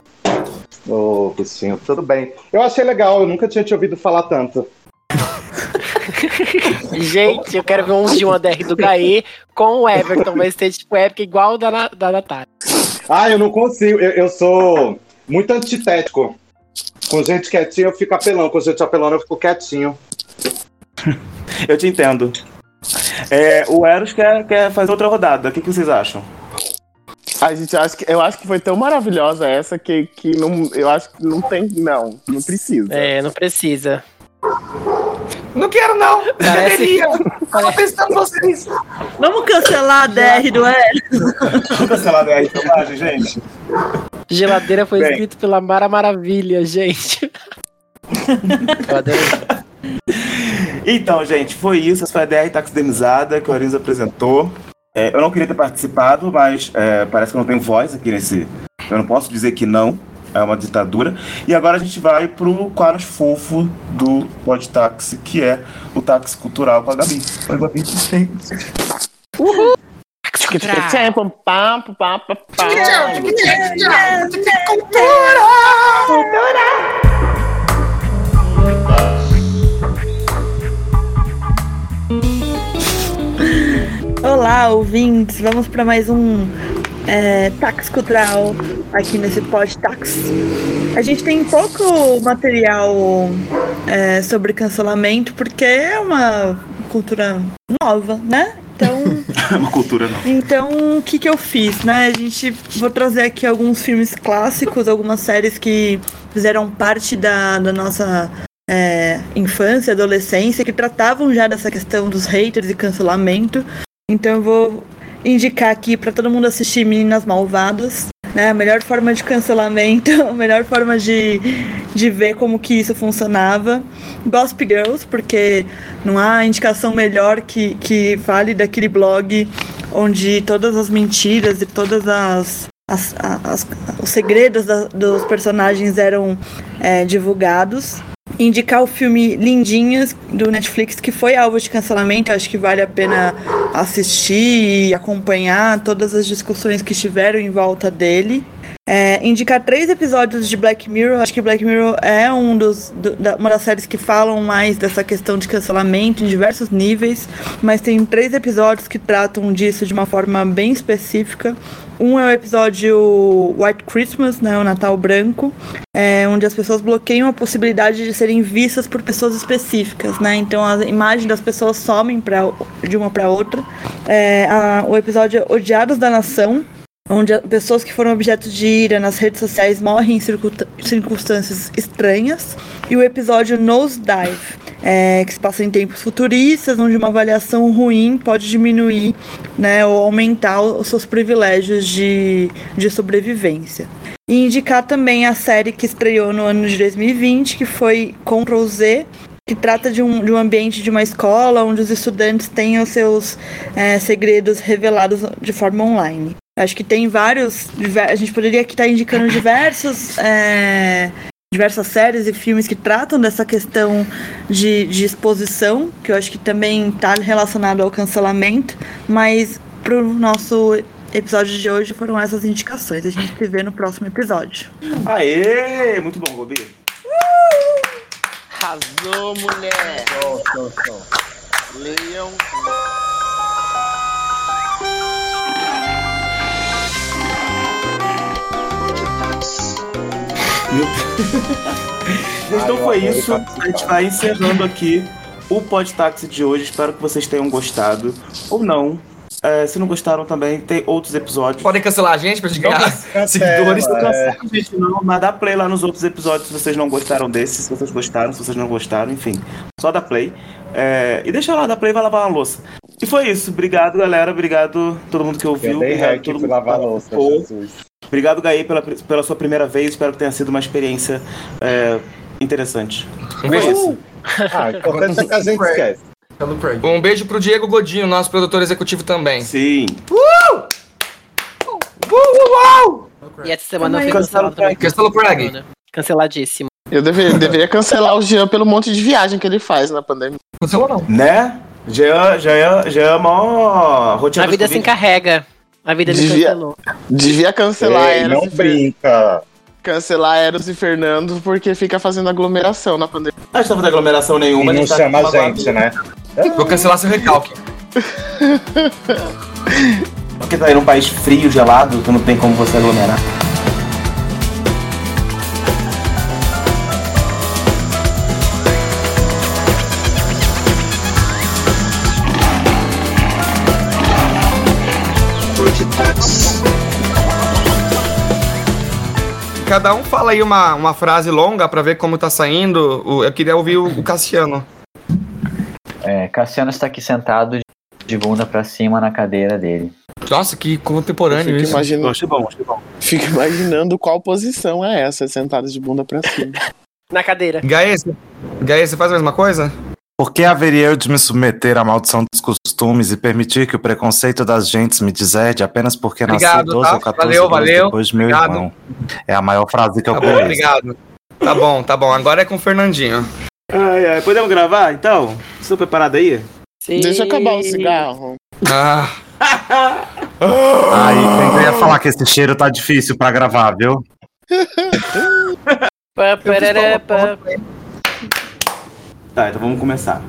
Ô, bichinho, tudo bem. Eu achei legal, eu nunca tinha te ouvido falar tanto. Gente, eu quero ver um de uma DR do Gaê com o Everton. Vai ser tipo épica igual o da, da Natália. Ah, eu não consigo, eu, eu sou muito antitético. Com gente quietinha eu fico apelão, com gente apelando eu fico quietinho. Eu te entendo. É, o Eros quer, quer fazer outra rodada. O que, que vocês acham? A gente acha que eu acho que foi tão maravilhosa essa que, que não, eu acho que não tem, não, não precisa. É, não precisa. Não quero, não. Parece- Deveria. Tava pensando em vocês. Vamos cancelar a DR do L. Vamos cancelar a filmagem, gente? Geladeira foi Bem. escrito pela Mara Maravilha, gente. Eu. Então, gente, foi isso. Essa foi a DR taxidermizada que o Arins apresentou. É, eu não queria ter participado, mas é, parece que eu não tenho voz aqui nesse. Eu não posso dizer que não. É uma ditadura. E agora a gente vai pro quadro fofo do Pod Táxi, que é o táxi cultural com a Gabi. Oi, Gabi. Tempo, papo, papo, Olá, ouvintes. Vamos para mais um é, Tax Cultural aqui nesse Pod Tax. A gente tem pouco material é, sobre cancelamento porque é uma cultura nova, né? Então, É uma cultura, não. então o que que eu fiz, né? A gente vou trazer aqui alguns filmes clássicos, algumas séries que fizeram parte da, da nossa é, infância, adolescência, que tratavam já dessa questão dos haters e cancelamento. Então eu vou indicar aqui para todo mundo assistir Meninas Malvadas, né? A melhor forma de cancelamento, a melhor forma de, de ver como que isso funcionava. Gossip Girls, porque não há indicação melhor que, que fale daquele blog onde todas as mentiras e todas as, as, as- os segredos da- dos personagens eram é, divulgados. Indicar o filme Lindinhas do Netflix, que foi alvo de cancelamento, acho que vale a pena assistir e acompanhar todas as discussões que estiveram em volta dele. É, indicar três episódios de Black Mirror. Acho que Black Mirror é um dos, do- da- uma das séries que falam mais dessa questão de cancelamento em diversos níveis, mas tem três episódios que tratam disso de uma forma bem específica. Um é o episódio White Christmas, né, o Natal Branco, é, onde as pessoas bloqueiam a possibilidade de serem vistas por pessoas específicas, né? Então a imagem das pessoas somem pra, de uma para outra. É, a- o episódio Odiados da Nação, onde pessoas que foram objeto de ira nas redes sociais morrem em circunstâncias estranhas. E o episódio Nosedive, é, que se passa em tempos futuristas, onde uma avaliação ruim pode diminuir né, ou aumentar os seus privilégios de, de sobrevivência. E indicar também a série que estreou no ano de 2020, que foi Ctrl Z, que trata de um, de um ambiente de uma escola onde os estudantes têm os seus é, segredos revelados de forma online. Acho que tem vários. A gente poderia aqui estar indicando diversos. é, diversas séries e filmes que tratam dessa questão de, de exposição, que eu acho que também está relacionado ao cancelamento, mas para o nosso episódio de hoje foram essas indicações. A gente se vê no próximo episódio. Aê! Muito bom, Gobi. Arrasou, mulher. Leiam. Meu então foi isso. A gente vai encerrando aqui o Podtaxi de hoje. Espero que vocês tenham gostado. Ou não. É, se não gostaram também, tem outros episódios. Podem cancelar a gente pra gente ganhar seguidores. Não cancela a gente não, mas dá play lá nos outros episódios se vocês não gostaram desse, se vocês gostaram, se vocês não gostaram, enfim. Só dá play. É, e deixa lá, dá play e vai lavar uma louça. E foi isso. Obrigado, galera. Obrigado todo mundo que ouviu. Eu dei Obrigado todo mundo lavar a louça. Jesus. Obrigado, Gaí, pela, pela sua primeira vez. Espero que tenha sido uma experiência é, interessante. Um beijo. isso. Ah, importante é que a gente esquece. Um beijo pro Diego Godinho, nosso produtor executivo também. Sim. E essa semana Cancela cancelado o também. Cancela o Craig. Canceladíssimo. Eu deveria, deveria cancelar o Jean pelo monte de viagem que ele faz na pandemia. Cancelou não. Né? Já, já, já é mó rotina A vida se encarrega. A vida me Devia- cancelou. Devia cancelar Ei, Eros não e brinca. cancelar Eros e Fernando porque fica fazendo aglomeração na pandemia. A gente não vai ter aglomeração E nenhuma. não gente tá chama a gente, né? Vou cancelar seu recalque. Porque tá aí num país frio, gelado, que não tem como você aglomerar. Cada um fala aí uma, uma frase longa pra ver como tá saindo. Eu queria ouvir o, o Cassiano. É, Cassiano está aqui sentado de bunda pra cima na cadeira dele. Nossa, que contemporâneo Fico, isso. Achei bom, achei bom. fico imaginando qual posição é essa, sentado de bunda pra cima. Na cadeira. Gaê, você faz a mesma coisa? Por que haveria eu de me submeter à maldição dos costumes e permitir que o preconceito das gentes me deserde apenas porque Obrigado, nasci 12 tá? ou 14 Valeu, anos valeu. depois de meu Obrigado. irmão? É a maior frase que eu Tá bom, conheço. obrigado. Tá bom, tá bom. Agora é com o Fernandinho. Ai, ai, podemos gravar então? Estou preparado aí? Sim. Deixa eu acabar o cigarro. Ah, Aí, quem ia falar que esse cheiro tá difícil pra gravar, viu? Tá, então vamos começar.